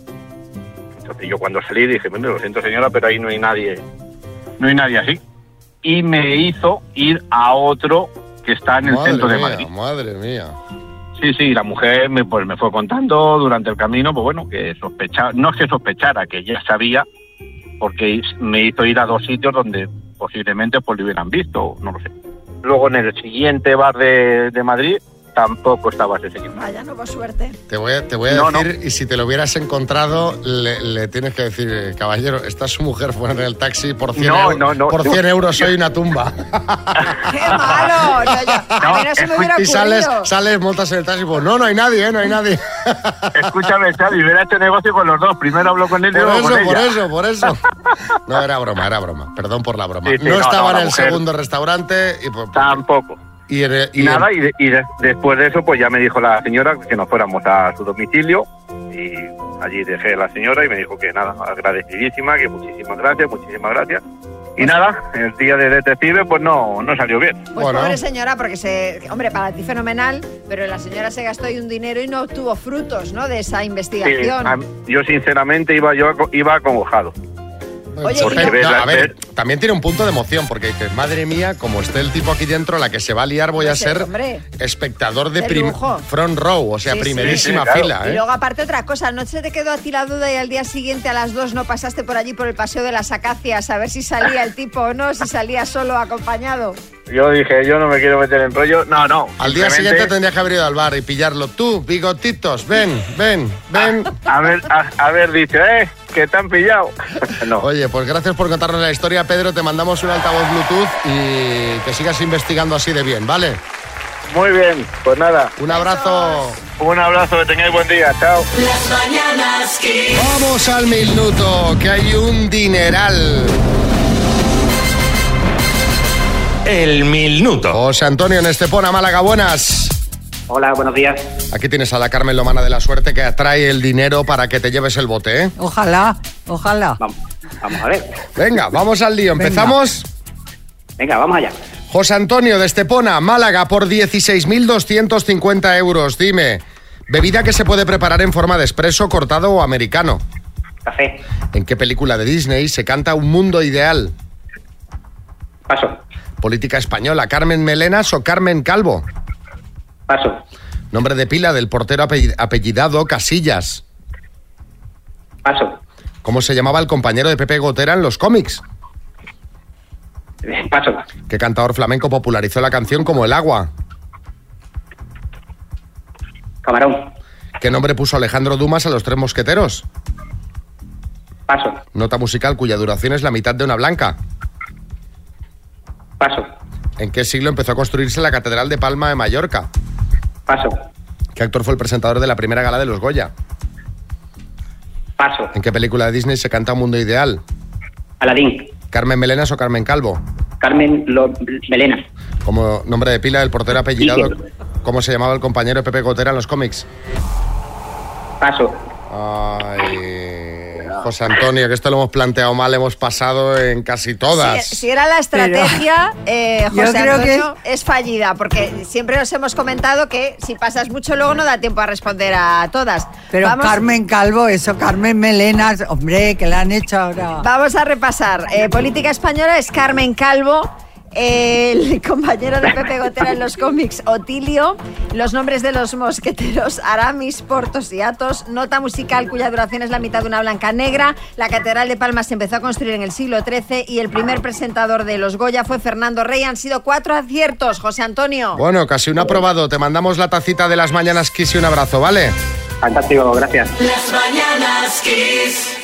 Speaker 20: Entonces yo cuando salí dije, "Bueno, lo siento señora, pero ahí no hay nadie, no hay nadie así. Y me hizo ir a otro que está en el
Speaker 2: Madre
Speaker 20: centro de
Speaker 2: mía,
Speaker 20: Madrid.
Speaker 2: madre mía.
Speaker 20: Sí, sí, la mujer me, pues, me fue contando durante el camino, pues bueno, que sospechaba, no es que sospechara, que ya sabía, porque me hizo ir a dos sitios donde posiblemente pues lo hubieran visto, no lo sé. Luego en el siguiente bar de, de Madrid tampoco estaba ese señor.
Speaker 4: Vaya, no, por suerte.
Speaker 2: Te voy a, te voy a
Speaker 20: No,
Speaker 2: decir, y si te lo hubieras encontrado, le, le tienes que decir, eh, caballero, está su mujer fuera en el taxi por 100,
Speaker 20: No,
Speaker 2: eu-
Speaker 20: no, no,
Speaker 2: por
Speaker 20: no.
Speaker 2: 100 euros soy una tumba. [laughs]
Speaker 4: ¡Qué malo! A mí no se me hubiera
Speaker 2: y sales, sales, montas en el taxi y pues, no, no hay nadie, ¿eh? no hay nadie. [laughs]
Speaker 20: Escúchame, Xavi, hubiera hecho negocio con los dos. Primero hablo con él y
Speaker 2: Por
Speaker 20: luego
Speaker 2: eso,
Speaker 20: con
Speaker 2: por eso, por eso. [laughs] No, era broma, era broma. Perdón por la broma.
Speaker 20: Sí, sí,
Speaker 2: no,
Speaker 20: no,
Speaker 2: estaba
Speaker 20: no,
Speaker 2: en el
Speaker 20: mujer-
Speaker 2: segundo restaurante y pues,
Speaker 20: Tampoco.
Speaker 2: Y, en el-
Speaker 20: Y,
Speaker 2: y en-
Speaker 20: nada, y, de- y de- después de eso, pues ya me dijo la señora que nos fuéramos a su domicilio y allí dejé a la señora y me dijo que nada, agradecidísima, que muchísimas gracias, muchísimas gracias. Y nada, el día de detective pues no, no salió bien.
Speaker 4: Pues pobre señora, porque se. Hombre, para ti fenomenal, pero la señora se gastó ahí un dinero y no obtuvo frutos, ¿no? De esa
Speaker 20: Sí,
Speaker 4: investigación.
Speaker 20: a- yo sinceramente iba yo iba acongojado.
Speaker 4: Oye,
Speaker 2: Porque,
Speaker 4: y no-
Speaker 2: a ver, también tiene un punto de emoción, porque dices, madre mía, como esté el tipo aquí dentro, la que se va a liar voy a ser
Speaker 4: hombre,
Speaker 2: espectador de, front row, o sea,
Speaker 4: Sí,
Speaker 2: primerísima
Speaker 20: Sí, sí, claro.
Speaker 2: fila.
Speaker 4: Y
Speaker 2: ¿eh?
Speaker 4: luego, aparte, otra cosa, ¿no se te quedó a ti la duda y al día siguiente a las dos no pasaste por allí por el paseo de las acacias a ver si salía el tipo o no, si salía solo acompañado?
Speaker 20: Yo dije, yo no me quiero meter en rollo. No, no.
Speaker 2: Al día siguiente tendrías que haber ido al bar y pillarlo. Tú, bigotitos, ven, ven, ven.
Speaker 20: Haber, a- haber dicho, eh, que te han pillado. [laughs] no.
Speaker 2: Oye, pues gracias por contarnos la historia, Pedro. Te mandamos un altavoz Bluetooth y que sigas investigando así de bien, ¿vale?
Speaker 20: Muy bien, pues nada.
Speaker 2: Un abrazo.
Speaker 20: Un abrazo, que tengáis buen día. Chao.
Speaker 1: Las mañanas Kiss.
Speaker 2: Vamos al minuto, que hay un dineral.
Speaker 15: El minuto.
Speaker 2: José Antonio en Estepona, Málaga, buenas.
Speaker 21: Hola, buenos días.
Speaker 2: Aquí tienes a la Carmen Lomana de la Suerte que atrae el dinero para que te lleves el bote, ¿eh?
Speaker 18: Ojalá, ojalá.
Speaker 21: Vamos, vamos a ver.
Speaker 2: Venga, vamos al lío. ¿Empezamos?
Speaker 21: Venga, vamos allá.
Speaker 2: José Antonio de Estepona, Málaga, por 16.250 euros. Dime, bebida que se puede preparar en forma de espresso, cortado o americano.
Speaker 21: Café.
Speaker 2: ¿En qué película de Disney se canta Un Mundo Ideal?
Speaker 21: Paso.
Speaker 2: Política española, Carmen Melenas o Carmen Calvo.
Speaker 21: Paso.
Speaker 2: Nombre de pila del portero apell- apellidado Casillas.
Speaker 21: Paso.
Speaker 2: ¿Cómo se llamaba el compañero de Pepe Gotera en los cómics? [laughs]
Speaker 21: Paso.
Speaker 2: ¿Qué cantador flamenco popularizó la canción como El agua?
Speaker 21: Camarón.
Speaker 2: ¿Qué nombre puso Alejandro Dumas a los tres mosqueteros?
Speaker 21: Paso.
Speaker 2: Nota musical cuya duración es la mitad de una blanca.
Speaker 21: Paso.
Speaker 2: ¿En qué siglo empezó a construirse la Catedral de Palma de Mallorca?
Speaker 21: Paso.
Speaker 2: ¿Qué actor fue el presentador de la primera gala de los Goya?
Speaker 21: Paso.
Speaker 2: ¿En qué película de Disney se canta Un Mundo Ideal?
Speaker 21: Aladín.
Speaker 2: ¿Carmen Melenas o Carmen Calvo?
Speaker 21: Carmen Lo- Melena.
Speaker 2: Como nombre de pila del portero apellidado. ¿Cómo se llamaba el compañero Pepe Gotera en los cómics?
Speaker 21: Paso.
Speaker 2: Ay. José Antonio, que esto lo hemos planteado mal, hemos pasado en casi todas.
Speaker 4: Si, si era la estrategia, [laughs] eh,
Speaker 18: Yo
Speaker 4: José
Speaker 18: creo que-
Speaker 4: Antonio, es fallida, porque siempre nos hemos comentado que si pasas mucho luego no da tiempo a responder a todas.
Speaker 18: Pero
Speaker 4: Vamos-
Speaker 18: Carmen Calvo, eso, Carmen Melenas, hombre, que la han hecho ahora.
Speaker 4: Vamos a repasar. Eh, política española es Carmen Calvo. El [laughs] compañero de Pepe Gotera en los cómics, Otilio. Los nombres de los mosqueteros, Aramis, Portos y Atos. Nota musical cuya duración es la mitad de una blanca negra. La Catedral de Palma se empezó a construir en el siglo XIII y el primer presentador de los Goya fue Fernando Rey. Han sido cuatro aciertos, José Antonio.
Speaker 2: Bueno, casi un aprobado. Te mandamos la tacita de las mañanas Kiss y un abrazo, ¿vale?
Speaker 21: Fantástico, gracias.
Speaker 1: Las mañanas Kiss.